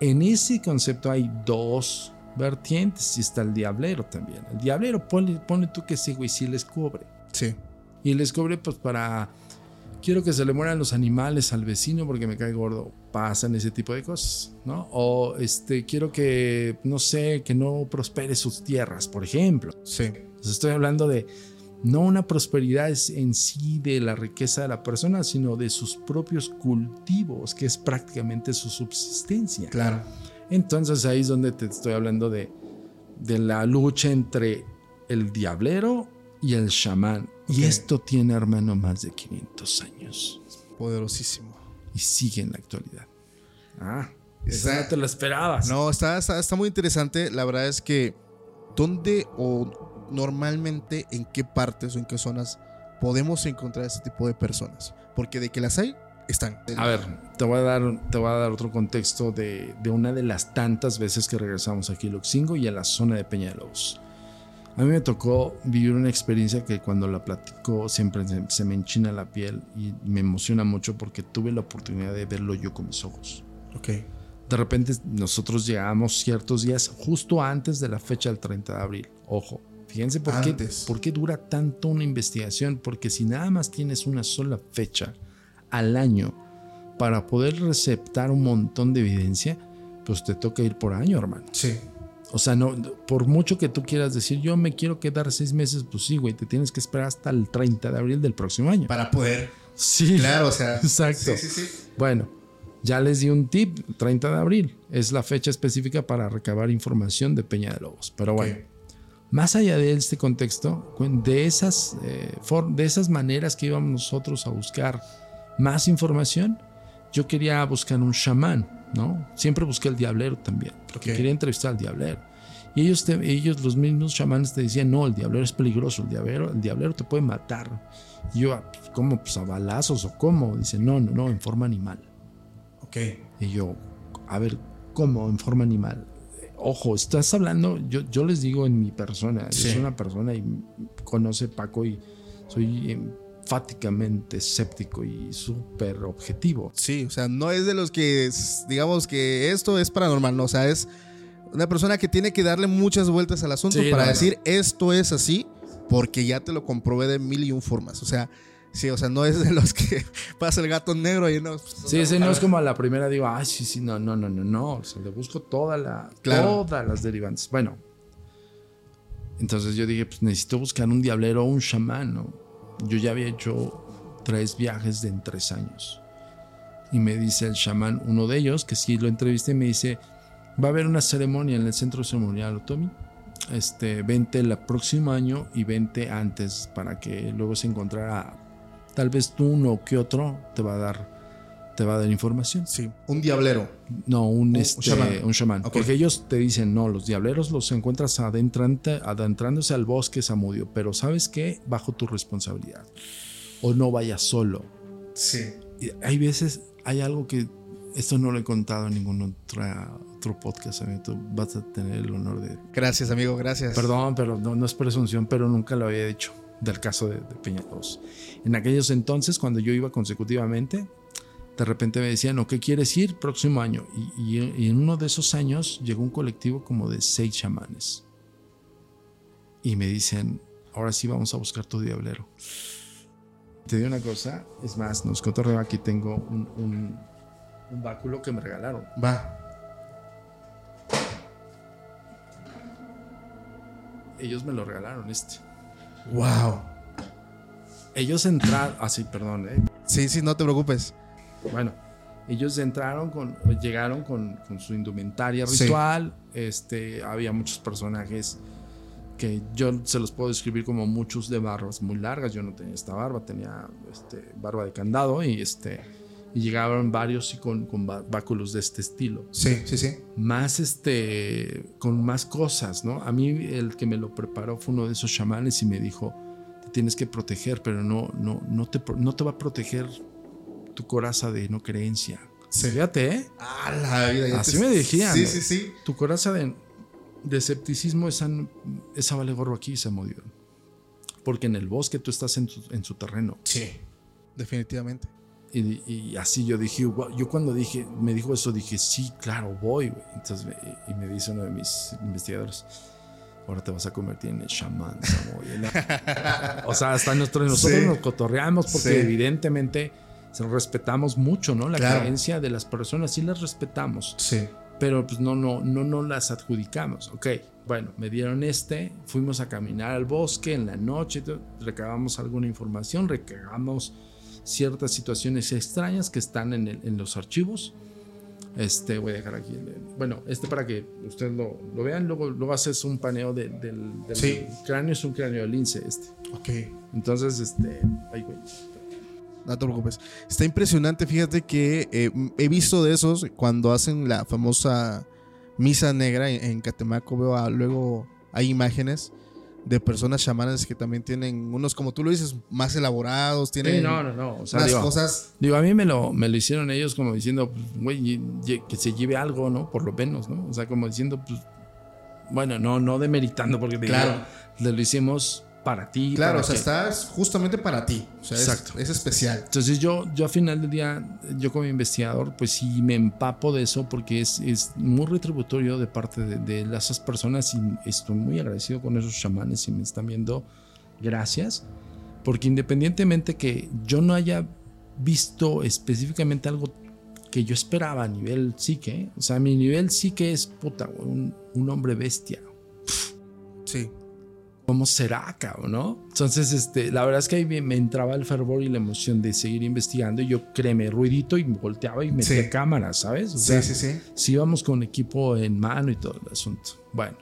En ese concepto hay dos vertientes y está el diablero también. El diablero, ponle, ponle tú que sí, güey, sí les cobre. Sí, Y les cobre pues para... Quiero que se le mueran los animales al vecino porque me cae gordo. Pasan ese tipo de cosas, ¿no? O este, quiero que, no sé, que no prospere sus tierras, por ejemplo. sí, Entonces, estoy hablando de no una prosperidad en sí de la riqueza de la persona, sino de sus propios cultivos, que es prácticamente su subsistencia. claro. Entonces ahí es donde te estoy hablando de, de la lucha entre el diablero y el chamán. Y esto tiene, hermano, más de 500 años. Poderosísimo. Y sigue en la actualidad. Ah, esa no te lo esperabas. No, está, está, está muy interesante. La verdad es que, ¿dónde o normalmente en qué partes o en qué zonas podemos encontrar este tipo de personas? Porque de que las hay, están. A ver, te voy a dar, te voy a dar otro contexto de, de una de las tantas veces que regresamos aquí a Luxingo y a la zona de Peña de Lobos. A mí me tocó vivir una experiencia que cuando la platico siempre se, se me enchina la piel y me emociona mucho porque tuve la oportunidad de verlo yo con mis ojos. Ok. De repente nosotros llegamos ciertos días justo antes de la fecha del 30 de abril. Ojo, fíjense por qué, Antes. por qué dura tanto una investigación. Porque si nada más tienes una sola fecha al año para poder receptar un montón de evidencia, pues te toca ir por año, hermano. Sí. O sea, no, por mucho que tú quieras decir, yo me quiero quedar seis meses, pues sí, güey, te tienes que esperar hasta el 30 de abril del próximo año. Para poder. Sí, Claro, o sea. Exacto. Sí, sí, sí. Bueno, ya les di un tip, 30 de abril es la fecha específica para recabar información de Peña de Lobos. Pero bueno, más allá de este contexto, de esas, eh, de esas maneras que íbamos nosotros a buscar más información, yo quería buscar un chamán, ¿no? Siempre busqué el diablero también, porque Ok. quería entrevistar al diablero. Y ellos, te- ellos, los mismos chamanes, te decían, no, el diablero es peligroso, el diablero, el diablero te puede matar. Y yo, "Ah, pues, ¿cómo? Pues a balazos o cómo. Dice, no, no, no, en forma animal. Ok. Y yo, a ver, ¿cómo? En forma animal. Ojo, estás hablando, yo, yo les digo en mi persona, yo Sí. soy una persona y conoce Paco y soy enfáticamente escéptico y súper objetivo. Sí, o sea, no es de los que es- digamos que esto es paranormal, no, o sea, es una persona que tiene que darle muchas vueltas al asunto Sí, para no, no. decir esto es así, porque ya te lo comprobé de mil y un formas, o sea, sí, o sea, no es de los que pasa el gato negro y no. Sí, ese no es como a la primera digo, ay, sí, sí, no, no, no, no, no. O sea, le busco toda la, Claro. todas las derivantes. Bueno, entonces yo dije, pues necesito buscar un diablero o un chamán, ¿no? Yo ya había hecho tres viajes de en tres años. Y me dice el chamán, uno de ellos, que sí lo entrevisté, me dice, va a haber una ceremonia en el centro ceremonial Otomi. Este, vente el próximo año y vente antes para que luego se encontrara tal vez tú uno que otro te va a dar te va a dar información. Sí, un diablero. No, un, Un este, chamán. un chamán. Ok. Porque ellos te dicen, no, los diableros los encuentras adentrante, adentrándose al bosque Samudio, pero ¿sabes qué? Bajo tu responsabilidad. O no vayas solo. Sí. Y hay veces, hay algo que, esto no lo he contado en ningún otra, otro podcast, amigo. Tú vas a tener el honor de... Gracias, amigo, gracias. Perdón, pero no, no es presunción, pero nunca lo había dicho del caso de, de Peña 2. En aquellos entonces, cuando yo iba consecutivamente, de repente me decían, ¿o qué quieres ir? Próximo año. Y, y- y en uno de esos años llegó un colectivo como de seis chamanes. Y me dicen, ahora sí vamos a buscar tu diablero. te digo una cosa, es más, nos cotorreo, aquí tengo un, un, un báculo que me regalaron. Va. Ellos me lo regalaron este. Wow. Ellos entraron, ah sí, perdón, eh. Sí, sí, no te preocupes. Bueno, ellos entraron con, llegaron con, con su indumentaria Sí. ritual. Este, había muchos personajes que yo se los puedo describir como muchos de barbas muy largas. Yo no tenía esta barba, tenía este, barba de candado y este y llegaban varios y con, con bá- báculos de este estilo. Sí, sí, sí. Más este, con más cosas, ¿no? A mí el que me lo preparó fue uno de esos chamanes y me dijo, te tienes que proteger, pero no, no, no, te, no te va a proteger tu coraza de no creencia. Sí. Fíjate, ¿eh? Ah, la vida. ya Así te- me decían, Sí, ¿no? sí, sí. Tu coraza de, de escepticismo, esa, esa vale gorro aquí, se murió. Porque en el bosque tú estás en, tu- en su terreno. Sí. Definitivamente. Y, y así yo dije, yo cuando dije, me dijo eso, dije, sí, claro, voy, güey. Entonces, y me dice uno de mis investigadores, ahora te vas a convertir en el chamán, Samuel". Y la- o sea, hasta nosotros, nosotros Sí. nos cotorreamos porque Sí. evidentemente respetamos mucho, ¿no? La Claro. creencia de las personas, sí las respetamos Sí. pero pues no, no, no, no las adjudicamos. Ok, bueno, me dieron este, fuimos a caminar al bosque en la noche, recabamos alguna información, recabamos ciertas situaciones extrañas que están en, el- en los archivos. Este, voy a dejar aquí. bueno, este para que ustedes lo, lo vean, luego, luego haces un paneo de- del, del Sí. cráneo, es un cráneo de lince este. Ok. Entonces, este, ay, güey. No te preocupes. Está impresionante, fíjate que eh, he visto de esos cuando hacen la famosa misa negra en, en Catemaco. Veo a- luego hay imágenes de personas chamanes que también tienen unos, como tú lo dices, más elaborados. Tienen Sí, no, no, no. O sea, unas digo, cosas. Digo, a mí me lo, me lo hicieron ellos como diciendo, pues, güey, que se lleve algo, ¿no? Por lo menos, ¿no? O sea, como diciendo, pues, bueno, no, no demeritando, porque digo, Claro. le lo hicimos para ti. Claro, para o sea, que- estás justamente para ti. O sea, es- Exacto. Es, especial. Entonces yo, yo al final del día, yo como investigador, pues sí me empapo de eso porque es, es muy retributorio de parte de, de esas personas y estoy muy agradecido con esos chamanes si me están viendo. Gracias. Porque independientemente que yo no haya visto específicamente algo que yo esperaba a nivel psique, o sea, mi nivel psique es puta, un, un hombre bestia. Sí. ¿Cómo será, cabrón? ¿no? Entonces, este, la verdad es que ahí me, me entraba el fervor y la emoción de seguir investigando. Y yo, créeme, ruidito y me volteaba y metía Sí. cámaras, ¿sabes? O Sí, sea, sí, sí. sí íbamos con equipo en mano y todo el asunto. Bueno,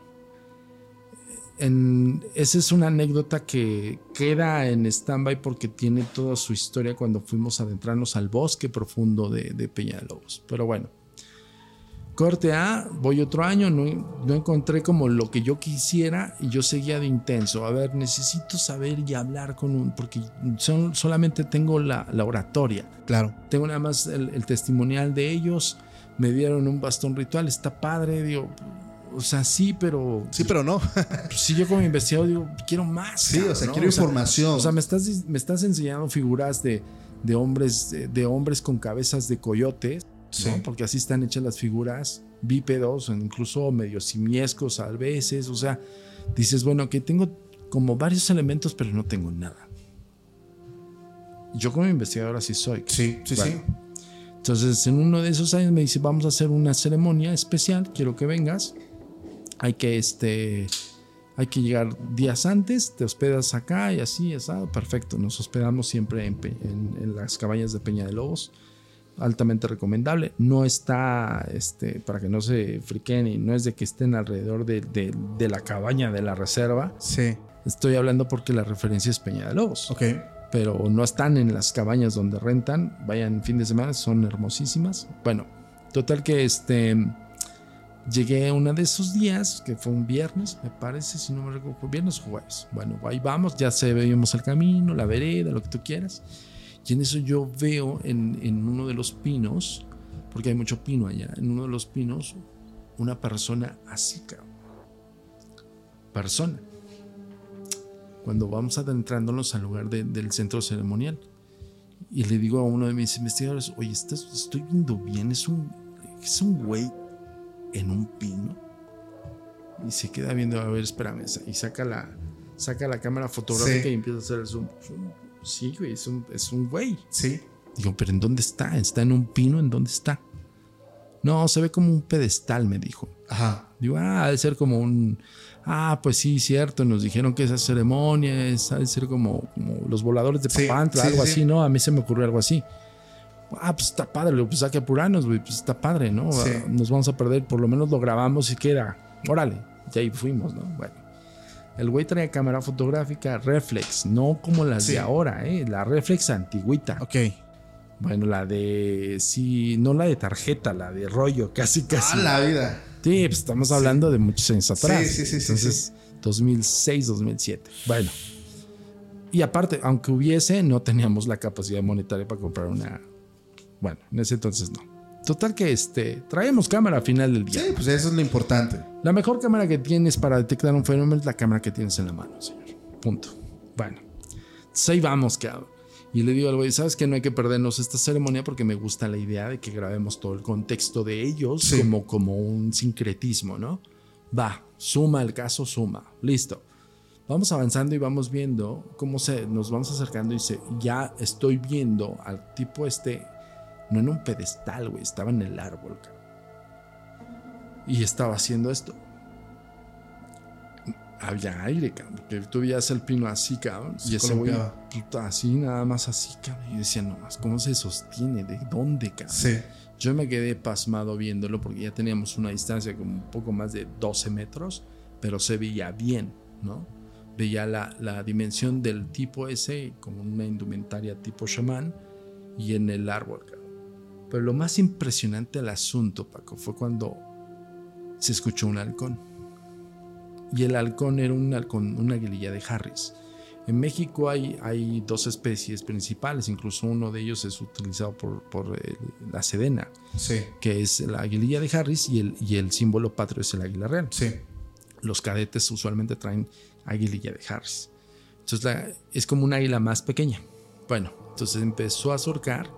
en, esa es una anécdota que queda en stand-by porque tiene toda su historia cuando fuimos a adentrarnos al bosque profundo de, de Peña de Lobos. Pero bueno, corte A, voy otro año, no, no encontré como lo que yo quisiera y yo seguía de intenso. A ver, necesito saber y hablar con un, porque son, solamente tengo la, la oratoria Claro. tengo nada más el, el testimonial de ellos. Me dieron un bastón ritual, está padre, digo. O sea, sí, pero. Sí, pero no. pues, sí, yo como investigador digo, quiero más. Sí, o sea, ¿no? quiero información. O sea, me estás, me estás enseñando figuras de, de hombres, de, de hombres con cabezas de coyotes, ¿no? Sí. Porque así están hechas las figuras, bípedos, incluso medio simiescos a veces. O sea, dices, bueno, que tengo como varios elementos, pero no tengo nada. Yo como investigador así soy. Sí, sí, Bueno, Entonces, en uno de esos años me dice, vamos a hacer una ceremonia especial, quiero que vengas. Hay que, este, hay que llegar días antes, te hospedas acá y así, asado, perfecto. Nos hospedamos siempre en, en- en las cabañas de Peña de Lobos, altamente recomendable. No está, este, para que no se friquen y no es de que estén alrededor de, de- de la cabaña de la reserva. Sí. Estoy hablando porque la referencia es Peña de Lobos Ok. pero no están en las cabañas donde rentan. Vayan fin de semana, son hermosísimas. Bueno, total que este llegué uno de esos días, que fue un viernes, me parece, si no me recuerdo, viernes o jueves. Bueno, ahí vamos, ya se veíamos el camino, la vereda, lo que tú quieras. Y en eso yo veo en, en uno de los pinos, porque hay mucho pino allá, en uno de los pinos, una persona así, cabrón. Persona cuando vamos adentrándonos al lugar de- del centro ceremonial. Y le digo a uno de mis investigadores, oye, ¿estás- estoy viendo bien, es un, es un güey en un pino. Y se queda viendo, a ver, espérame, y saca la, saca la cámara fotográfica Sí. y empieza a hacer el zoom. zoom. Sí, güey, es un, es un güey. Sí. Digo, pero ¿en dónde está? ¿Está en un pino? ¿En dónde está? No, se ve como un pedestal, me dijo. Ajá. Digo, ah, ha de ser como un. Ah, pues sí, cierto. Nos dijeron que esa ceremonia es, ha de ser como, como los voladores de Sí, Papantla, sí, algo sí. así, ¿no? A mí se me ocurrió algo así. Ah, pues está padre, le digo, pues hay que apurarnos, güey, pues está padre, ¿no? Sí. Nos vamos a perder, por lo menos lo grabamos y órale, y ahí fuimos, ¿no? Bueno. El güey traía cámara fotográfica reflex, no como las Sí. de ahora, ¿eh? La reflex antigüita. Ok. Bueno, la de. Sí, no la de tarjeta, la de rollo, casi, A casi. la vida. Sí, pues estamos hablando de muchos años atrás. Sí, sí, sí, sí, Entonces, 2006, 2007. Bueno. Y aparte, aunque hubiese, no teníamos la capacidad monetaria para comprar una. Bueno, en ese entonces no. Total que este, traemos cámara al final del día. Sí, pues eso es lo importante. La mejor cámara que tienes para detectar un fenómeno es la cámara que tienes en la mano, señor. Punto. Bueno, entonces ahí vamos, cabrón. Y le digo al güey, ¿sabes que No hay que perdernos esta ceremonia porque me gusta la idea de que grabemos todo el contexto de ellos Sí. como, como un sincretismo, ¿no? Va, suma el caso, suma. Listo. Vamos avanzando y vamos viendo cómo se, nos vamos acercando y se, ya estoy viendo al tipo este, no en un pedestal, güey, estaba en el árbol. Y estaba haciendo esto. Había aire, cabrón. Porque tú veías el pino así, cabrón. Y ese güey, puta, así, nada más así, cabrón. Y decía, no más, ¿cómo se sostiene? ¿De dónde, cabrón? Sí. Yo me quedé pasmado viéndolo porque ya teníamos una distancia como un poco más de 12 metros, pero se veía bien, ¿no? Veía la, la dimensión del tipo ese como una indumentaria tipo chamán y en el árbol, cabrón. Pero lo más impresionante del asunto, Paco, fue cuando se escuchó un halcón. Y el halcón era un halcón, una aguililla de Harris. En México hay, hay dos especies principales, incluso uno de ellos es utilizado por, por el- la sedena, Sí. que es la aguililla de Harris y el, y el símbolo patrio es el águila real. Sí. Los cadetes usualmente traen aguililla de Harris. Entonces la- es como una águila más pequeña. Bueno, entonces empezó a surcar.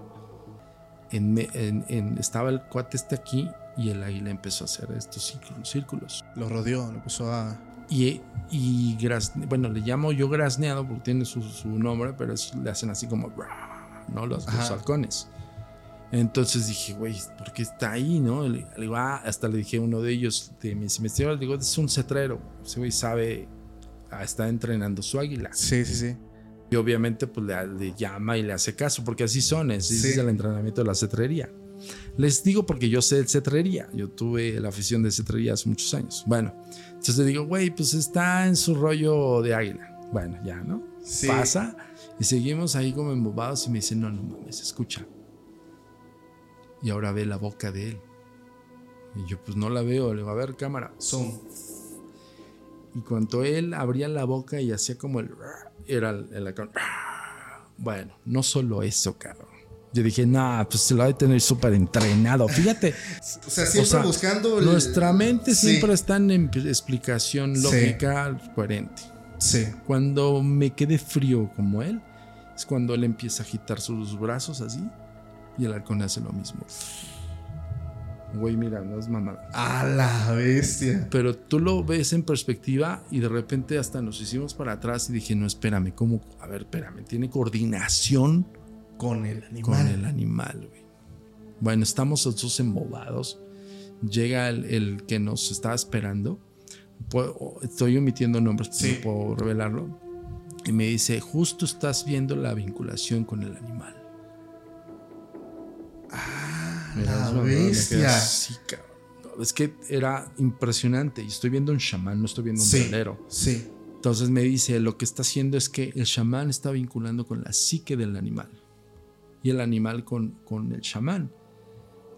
En me- en- en- estaba el cuate este aquí y el águila empezó a hacer estos círculos. Lo rodeó, lo empezó a. Y, y graz- bueno, le llamo yo grazneado porque tiene su, su nombre, pero es- le hacen así como, ¿no? Los, los halcones. Entonces dije, güey, ¿por qué está ahí, no? Le, digo, ah, hasta le dije a uno de ellos, de mis investigadores, digo, es un cetrero. Ese güey sabe, ah, está entrenando su águila. Sí, sí, sí. Y obviamente, pues le, le llama y le hace caso, porque así son, ese Sí. es el entrenamiento de la cetrería. Les digo porque yo sé de cetrería, yo tuve la afición de cetrería hace muchos años. Bueno, entonces le digo, güey, pues está en su rollo de águila. Bueno, ya, ¿no? Sí. Pasa y seguimos ahí como embobados y me dice, no, no mames, escucha. Y ahora ve la boca de él. Y yo, pues no la veo, le digo, a ver, cámara. Zoom. Y cuando él abría la boca y hacía como el... Era el, el halcón. Bueno, no solo eso, cabrón. Yo dije, nah, pues se lo de tener súper entrenado. Fíjate. O sea, siempre o sea, buscando. el- Nuestra mente Sí. siempre está en explicación Sí. lógica coherente. Sí. Cuando me quedé frío como él, es cuando él empieza a agitar sus brazos así y el halcón hace lo mismo. Güey, mira, no es mamada. A la bestia. Pero tú lo ves en perspectiva y de repente hasta nos hicimos para atrás y dije, no, espérame, ¿cómo? A ver, espérame, tiene coordinación Con el animal. con el animal, güey. Bueno, estamos los dos embobados. Llega el, el que nos estaba esperando. Puedo- estoy omitiendo nombres, pero Sí. no puedo revelarlo. Y me dice, justo estás viendo la vinculación con el animal. La bestia. así, cabrón. Es que era impresionante. Y estoy viendo un chamán, no estoy viendo un Sí. velero. Sí. Entonces me dice, lo que está haciendo es que el chamán está vinculando con la psique del animal y el animal con, con el chamán.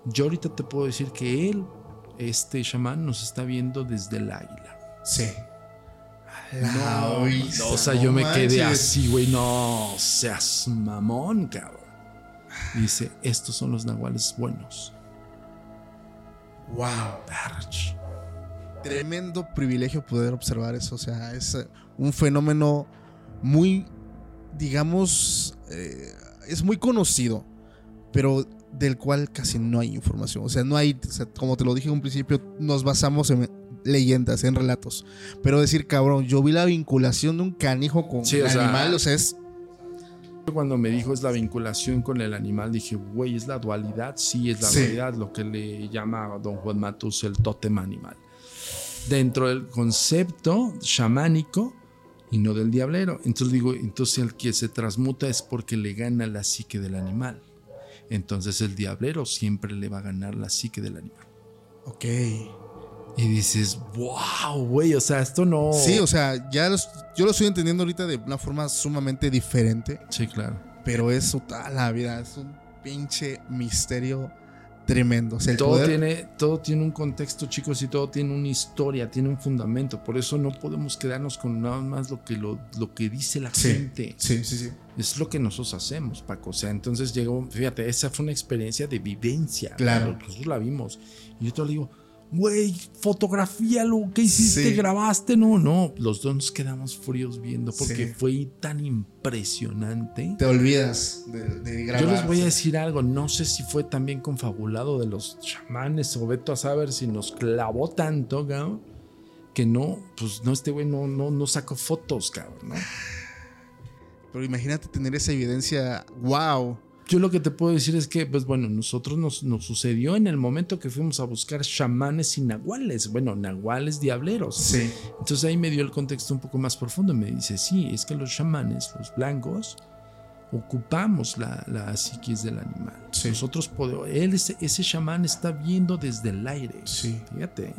Yo ahorita te puedo decir que él, este chamán, nos está viendo desde el águila. Sí. La No, o sea, no yo me quedé así, güey, no seas mamón, cabrón. Y dice, estos son los nahuales buenos. Wow. Arch. Tremendo privilegio poder observar eso. O sea, es eh, un fenómeno muy, digamos, eh, es muy conocido, pero del cual casi no hay información. O sea, no hay, o sea, como te lo dije en un principio, nos basamos en leyendas, en relatos. Pero decir, cabrón, yo vi la vinculación de un canijo con Sí, un o sea, animal, o sea, es... Cuando me dijo es la vinculación con el animal, dije, güey, ¿es la dualidad? Sí, es la Sí. dualidad, lo que le llama a don Juan Matus el tótem animal. Dentro del concepto chamánico y no del diablero. Entonces digo, entonces el que se transmuta es porque le gana la psique del animal. Entonces el diablero siempre le va a ganar la psique del animal. Ok. Y dices, wow, güey, o sea, esto no... Sí, o sea, ya los- yo lo estoy entendiendo ahorita de una forma sumamente diferente, Sí, claro. pero es toda la vida, es un pinche misterio tremendo. O sea, todo poder- tiene, todo tiene un contexto, chicos, y todo tiene una historia, tiene un fundamento. Por eso no podemos quedarnos con nada más lo que, lo, lo que dice la Sí, gente. sí, sí, sí. Es lo que nosotros hacemos, Paco. O sea, entonces llegó, fíjate, esa fue una experiencia de vivencia. Claro. Nosotros la vimos. Y yo te le digo, güey, fotografíalo, ¿qué hiciste? Sí. ¿Grabaste? No, no. Los dos nos quedamos fríos viendo porque Sí. fue tan impresionante. Te olvidas de, de grabar. Yo les voy a decir algo, no sé si fue también confabulado de los chamanes o Beto a saber si nos clavó tanto, cabrón, que no, pues no, este güey no, no, no sacó fotos, cabrón, ¿no? Pero imagínate tener esa evidencia, wow. Yo lo que te puedo decir es que, pues bueno, nosotros nos, nos sucedió en el momento que fuimos a buscar chamanes y nahuales, bueno, nahuales diableros. Sí. Entonces ahí me dio el contexto un poco más profundo. Me dice, sí, es que los chamanes, los blancos, ocupamos la, la psiquis del animal. Sí. Nosotros podemos, él, ese, ese chamán está viendo desde el aire. Sí. Fíjate. ¿eh?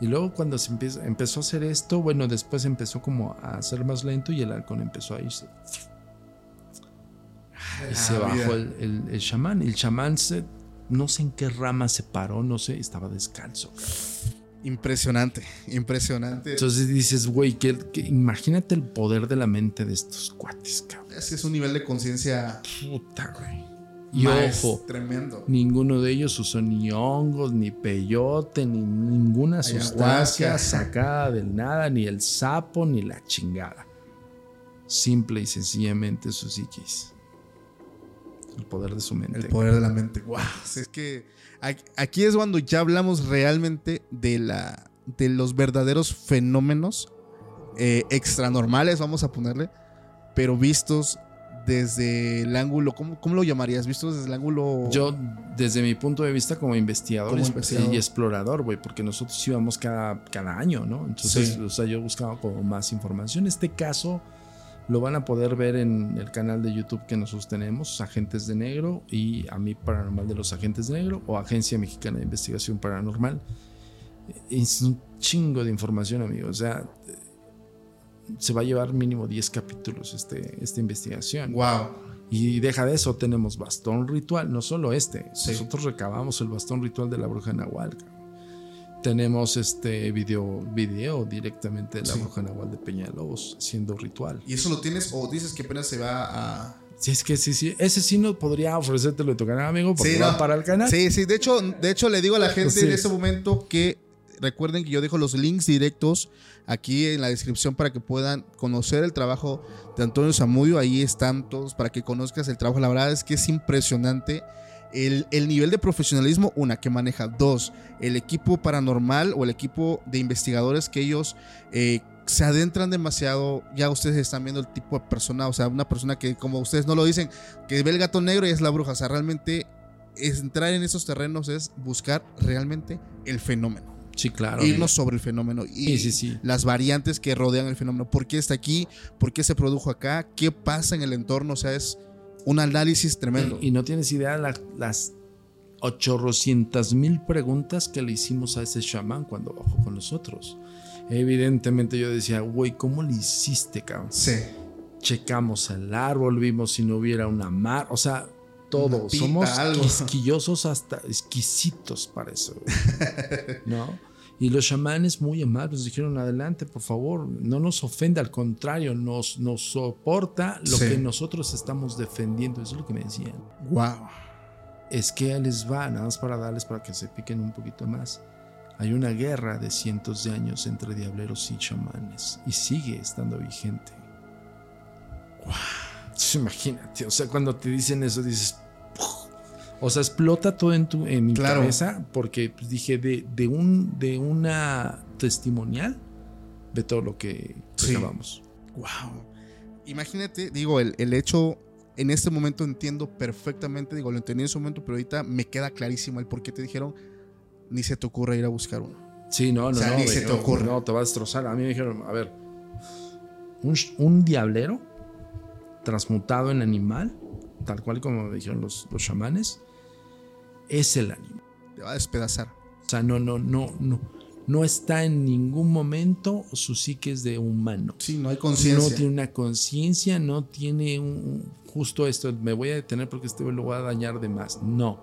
Y luego cuando se empieza- empezó a hacer esto, bueno, después empezó como a ser más lento y el halcón empezó a irse. Y se bajó el, el, el chamán. El chamán se, no sé en qué rama se paró, no sé, estaba descalzo. cabrón. Impresionante, impresionante. Entonces dices, güey, que, que- imagínate el poder de la mente de estos cuates, cabrón. es que es un nivel de conciencia Puta, güey. Y más ojo, tremendo. ninguno de ellos usó ni hongos, ni peyote, ni ninguna sustancia Ayahuasca. sacada del nada, ni el sapo, ni la chingada. Simple y sencillamente su psiquis. El poder de su mente. El poder de la mente. Wow. Es que aquí- es cuando ya hablamos realmente de la de los verdaderos fenómenos eh, extranormales, vamos a ponerle, pero vistos desde el ángulo, ¿cómo, cómo lo llamarías? Vistos desde el ángulo. Yo, desde mi punto de vista como investigador, Como y- investigador. y explorador, güey, porque nosotros íbamos cada, cada año, ¿no? Entonces, Sí. o sea, yo buscaba como más información. Este caso lo van a poder ver en el canal de YouTube que nosotros tenemos, Agentes de Negro y a mí Paranormal de los Agentes de Negro o Agencia Mexicana de Investigación Paranormal. Es un chingo de información, amigo. O sea, se va a llevar mínimo 10 capítulos este, esta investigación. Wow. Y deja de eso, tenemos bastón ritual, no solo este. Sí. Nosotros recabamos el bastón ritual de la bruja Nahual. Tenemos este video, video directamente de la Sí. bruja Nahual de Peñalobos haciendo ritual. ¿Y eso lo tienes o dices que apenas se va a. Sí, es que sí, sí. Ese sí no podría ofrecértelo de tu canal, amigo, porque Sí, va no. para el canal. Sí, sí. De hecho, de hecho, le digo a la gente Sí. en este momento que recuerden que yo dejo los links directos aquí en la descripción para que puedan conocer el trabajo de Antonio Zamudio. Ahí están todos para que conozcas el trabajo. La verdad es que es impresionante. El, el nivel de profesionalismo, una, que maneja. Dos, el equipo paranormal o el equipo de investigadores que ellos eh, se adentran demasiado. Ya ustedes están viendo el tipo de persona, o sea, una persona que, como ustedes no lo dicen, que ve el gato negro y es la bruja. O sea, realmente entrar en esos terrenos es buscar realmente el fenómeno. Sí, claro. Irnos sobre el fenómeno y Sí, sí, sí. las variantes que rodean el fenómeno. ¿Por qué está aquí? ¿Por qué se produjo acá? ¿Qué pasa en el entorno? O sea, es un análisis tremendo. Y no tienes idea la- las ochorrocientas mil preguntas que le hicimos a ese chamán cuando bajó con nosotros. Evidentemente yo decía, güey, ¿cómo le hiciste, cabrón? Sí. checamos el árbol, vimos si no hubiera una mar, o sea, todo. Pita, Somos algo. quisquillosos hasta exquisitos para eso. ¿no? Y los chamanes muy amables dijeron, adelante, por favor, no nos ofenda, al contrario, nos, nos soporta lo Sí. que nosotros estamos defendiendo, eso es lo que me decían. Wow. Es que les va, nada más para darles para que se piquen un poquito más. Hay una guerra de cientos de años entre diableros y chamanes y sigue estando vigente. Wow. Imagínate, o sea, cuando te dicen eso dices, "Puf". O sea, explota todo en tu en mi Claro. cabeza porque pues, dije de, de un de una testimonial de todo lo que Sí. Wow. Imagínate, digo, el, el hecho en este momento entiendo perfectamente, digo, lo entendí en ese momento, pero ahorita me queda clarísimo el por qué te dijeron, ni se te ocurre ir a buscar uno. Sí, no, no, O sea, no. ni güey, se te no, ocurre. No, te va a destrozar. A mí me dijeron, a ver, un, un diablero transmutado en animal, tal cual como me dijeron los, los chamanes, es el animal. Te va a despedazar. O sea, no, no, no, no. No está en ningún momento su psique es de humano. Sí, no hay No conciencia. tiene una conciencia, no tiene un, justo esto, me voy a detener porque este lo voy a dañar de más. No.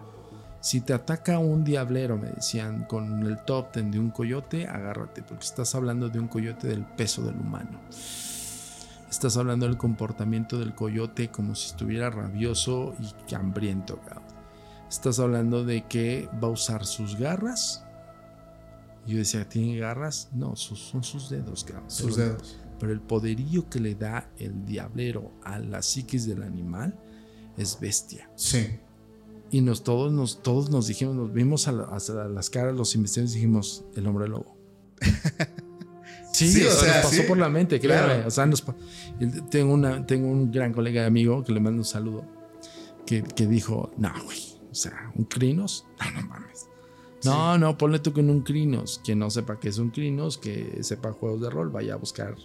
Si te ataca un diablero, me decían, con el top ten de un coyote, agárrate, porque estás hablando de un coyote del peso del humano. Estás hablando del comportamiento del coyote como si estuviera rabioso y hambriento. Estás hablando de que va a usar sus garras. Yo decía, ¿tiene garras? No, sus- son sus dedos, cabrón. Sus Pero- dedos. pero el poderío que le da el diablero a la psiquis del animal es bestia. Sí. Y nos todos nos, todos nos dijimos, nos vimos a, la- a las caras los investigadores y dijimos, el hombre lobo. sí, Sí, o o sea, sea, nos pasó sí, por la mente, créame. claro. O sea, nos tengo, una, tengo un gran colega y amigo que le mando un saludo, que, que dijo, no, güey, o sea, un crinos, no, no mames. No, no, ponle tú con un crinos. Quien no sepa qué es un crinos, que sepa juegos de rol, vaya a buscar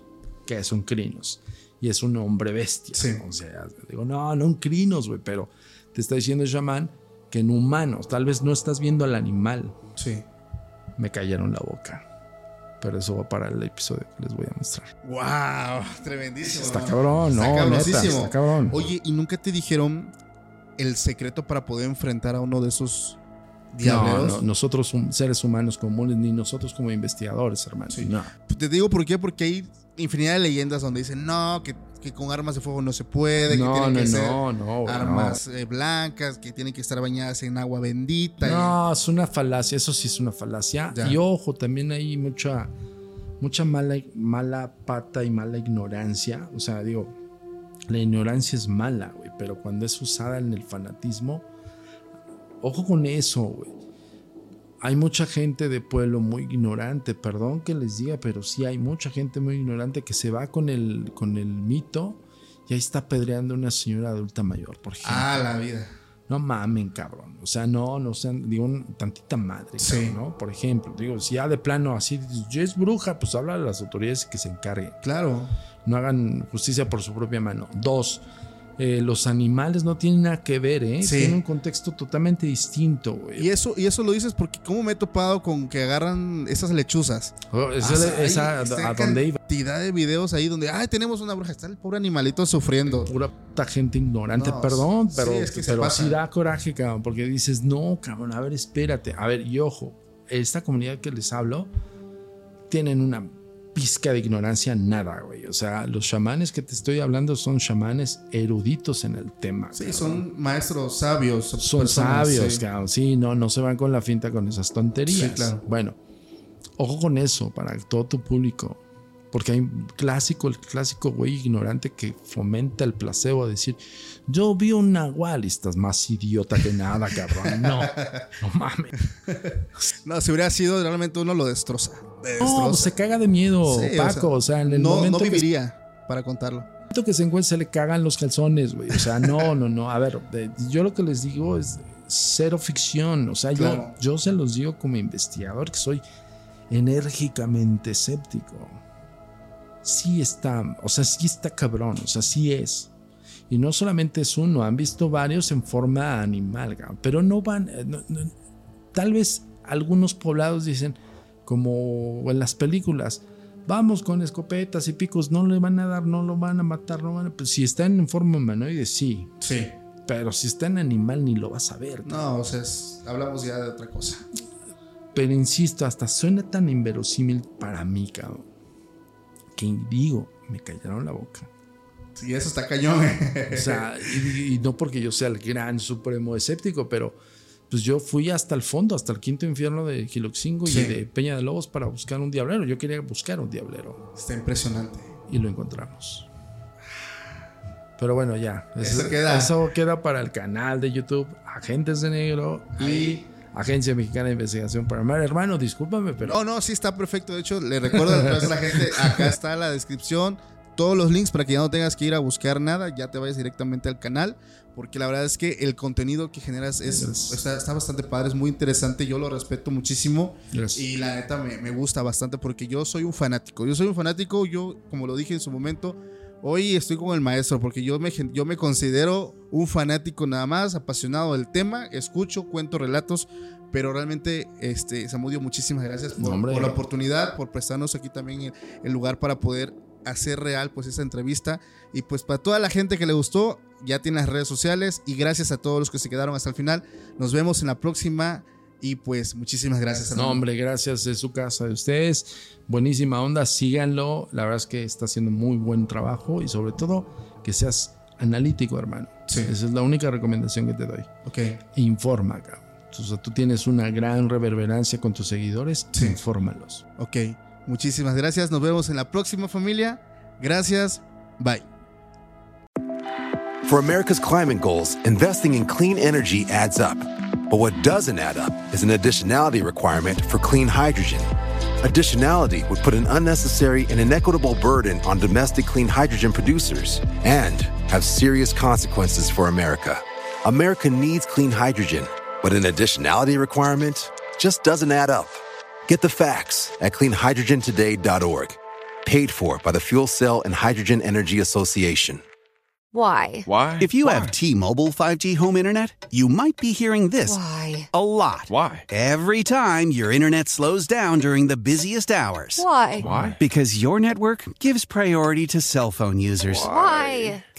qué es un crinos. Y es un hombre bestia. Sí. O sea, digo, no, no un crinos, güey, pero te está diciendo el chamán que en humanos, tal vez no estás viendo al animal. Sí. Me cayeron la boca. Pero eso va para el episodio que les voy a mostrar. ¡Wow! Tremendísimo. Está cabrón, Está no, neta, cabrosísimo. está cabrón. Oye, ¿y nunca te dijeron el secreto para poder enfrentar a uno de esos No, no, nosotros seres humanos comunes, ni nosotros como investigadores, hermano. Sí. No. Te digo por qué, porque hay infinidad de leyendas donde dicen, no, que, que con armas de fuego no se puede, que tienen no, que ser no, armas eh, blancas, que tienen que estar bañadas en agua bendita. y- No, es una falacia, eso sí es una falacia. Ya. Y ojo, también hay mucha, mucha mala, mala pata y mala ignorancia. O sea, digo, la ignorancia es mala, güey, pero cuando es usada en el fanatismo, ojo con eso, güey. Hay mucha gente de pueblo muy ignorante, perdón que les diga, pero sí hay mucha gente muy ignorante que se va con el, con el mito y ahí está apedreando a una señora adulta mayor, por ejemplo. Ah, la vida. No mamen, cabrón. O sea, no, no sean, digo, un- tantita madre, Sí. cabrón, ¿no? Por ejemplo, digo, si ya de plano así, "Ya es bruja, pues habla de las autoridades que se encarguen. Claro. No hagan justicia por su propia mano. Dos, eh, los animales no tienen nada que ver, ¿eh? Sí. Tienen un contexto totalmente distinto, güey. Y eso, y eso lo dices porque cómo me he topado con que agarran esas lechuzas. Oh, esa- Ah, esa- está a donde iba. cantidad de videos ahí donde, ay, tenemos una bruja, está el pobre animalito sufriendo. Pura puta gente ignorante, No, perdón, sí, pero, es que pero sí da coraje, cabrón, porque dices, no, cabrón, a ver, espérate. A ver, y ojo, esta comunidad que les hablo tienen una pizca de ignorancia, nada, güey. O sea, los chamanes que te estoy hablando son chamanes eruditos en el tema. Sí, cabrón. son maestros sabios. Son personas, sabios, sí. cabrón. Sí, no, no se van con la finta con esas tonterías. Sí, claro. Bueno, ojo con eso para todo tu público. Porque hay un clásico, el clásico güey ignorante que fomenta el placebo a decir, yo vi un nahual y estás más idiota que nada, cabrón. No, no mames. No, si hubiera sido, realmente uno lo destroza. No, Destroza. se caga de miedo, Sí, o Paco. O sea, en el no, momento no que- viviría para contarlo. momento que se encuentra se le cagan los calzones, güey. O sea, no, no, no. A ver, yo lo que les digo es cero ficción. O sea, Claro. yo, yo se los digo como investigador que soy enérgicamente escéptico. Sí está, o sea, sí está cabrón, o sea, sí es. Y no solamente es uno, han visto varios en forma animal, pero no van, eh, no- no- tal vez algunos poblados dicen, como en las películas, vamos con escopetas y picos, no le van a dar, no lo van a matar, no van a... Pues si están en forma humanoide, sí, Sí. pero si está en animal ni lo vas a ver. No, o sea, es- hablamos ya de otra cosa. Pero insisto, hasta suena tan inverosímil para mí, cabrón, que digo, me callaron la boca. Sí, eso está cañón. O sea, y, y no porque yo sea el gran supremo escéptico, pero pues yo fui hasta el fondo, hasta el quinto infierno de Giloxingo Sí. y de Peña de Lobos para buscar un diablero. Yo quería buscar un diablero está impresionante. y lo encontramos. Pero bueno, ya. Eso queda. eso queda para el canal de YouTube Agentes de Negro y. Agencia Mexicana de Investigación Paranormal. Hermano, discúlpame, pero No, no, sí está perfecto. De hecho, le recuerdo a la gente, acá está la descripción. Todos los links para que ya no tengas que ir a buscar nada, ya te vayas directamente al canal, porque la verdad es que el contenido que generas es, Gracias. está, está bastante padre, es muy interesante, yo lo respeto muchísimo Gracias. y la neta me, me gusta bastante porque yo soy un fanático, yo soy un fanático, yo como lo dije en su momento, hoy estoy con el maestro porque yo me, yo me considero un fanático nada más, apasionado del tema, escucho, cuento relatos, pero realmente, este, Samudio, muchísimas gracias por, No, por la oportunidad, por prestarnos aquí también el, el lugar para poder hacer real pues esta entrevista y pues para toda la gente que le gustó ya tiene las redes sociales y gracias a todos los que se quedaron hasta el final nos vemos en la próxima y pues muchísimas gracias No, hombre, gracias. Es su casa de ustedes. Buenísima onda. Síganlo. La verdad es que está haciendo muy buen trabajo y sobre todo que seas analítico, hermano. Sí. Esa es la única recomendación que te doy. ok Informa, cabrón. O sea, tú tienes una gran reverberancia con tus seguidores. Sí. Infórmalos. ok muchísimas gracias nos vemos en la próxima familia gracias bye For America's climate goals, investing in clean energy adds up. But what doesn't add up is an additionality requirement for clean hydrogen. Additionality would put an unnecessary and inequitable burden on domestic clean hydrogen producers and have serious consequences for America. America needs clean hydrogen, but an additionality requirement just doesn't add up. Get the facts at cleanhydrogentoday.org. Paid for by the Fuel Cell and Hydrogen Energy Association. Why? Why? If you have T-Mobile 5G home internet, you might be hearing this Why? a lot. Why? Every time your internet slows down during the busiest hours. Why? Why? Because your network gives priority to cell phone users. Why?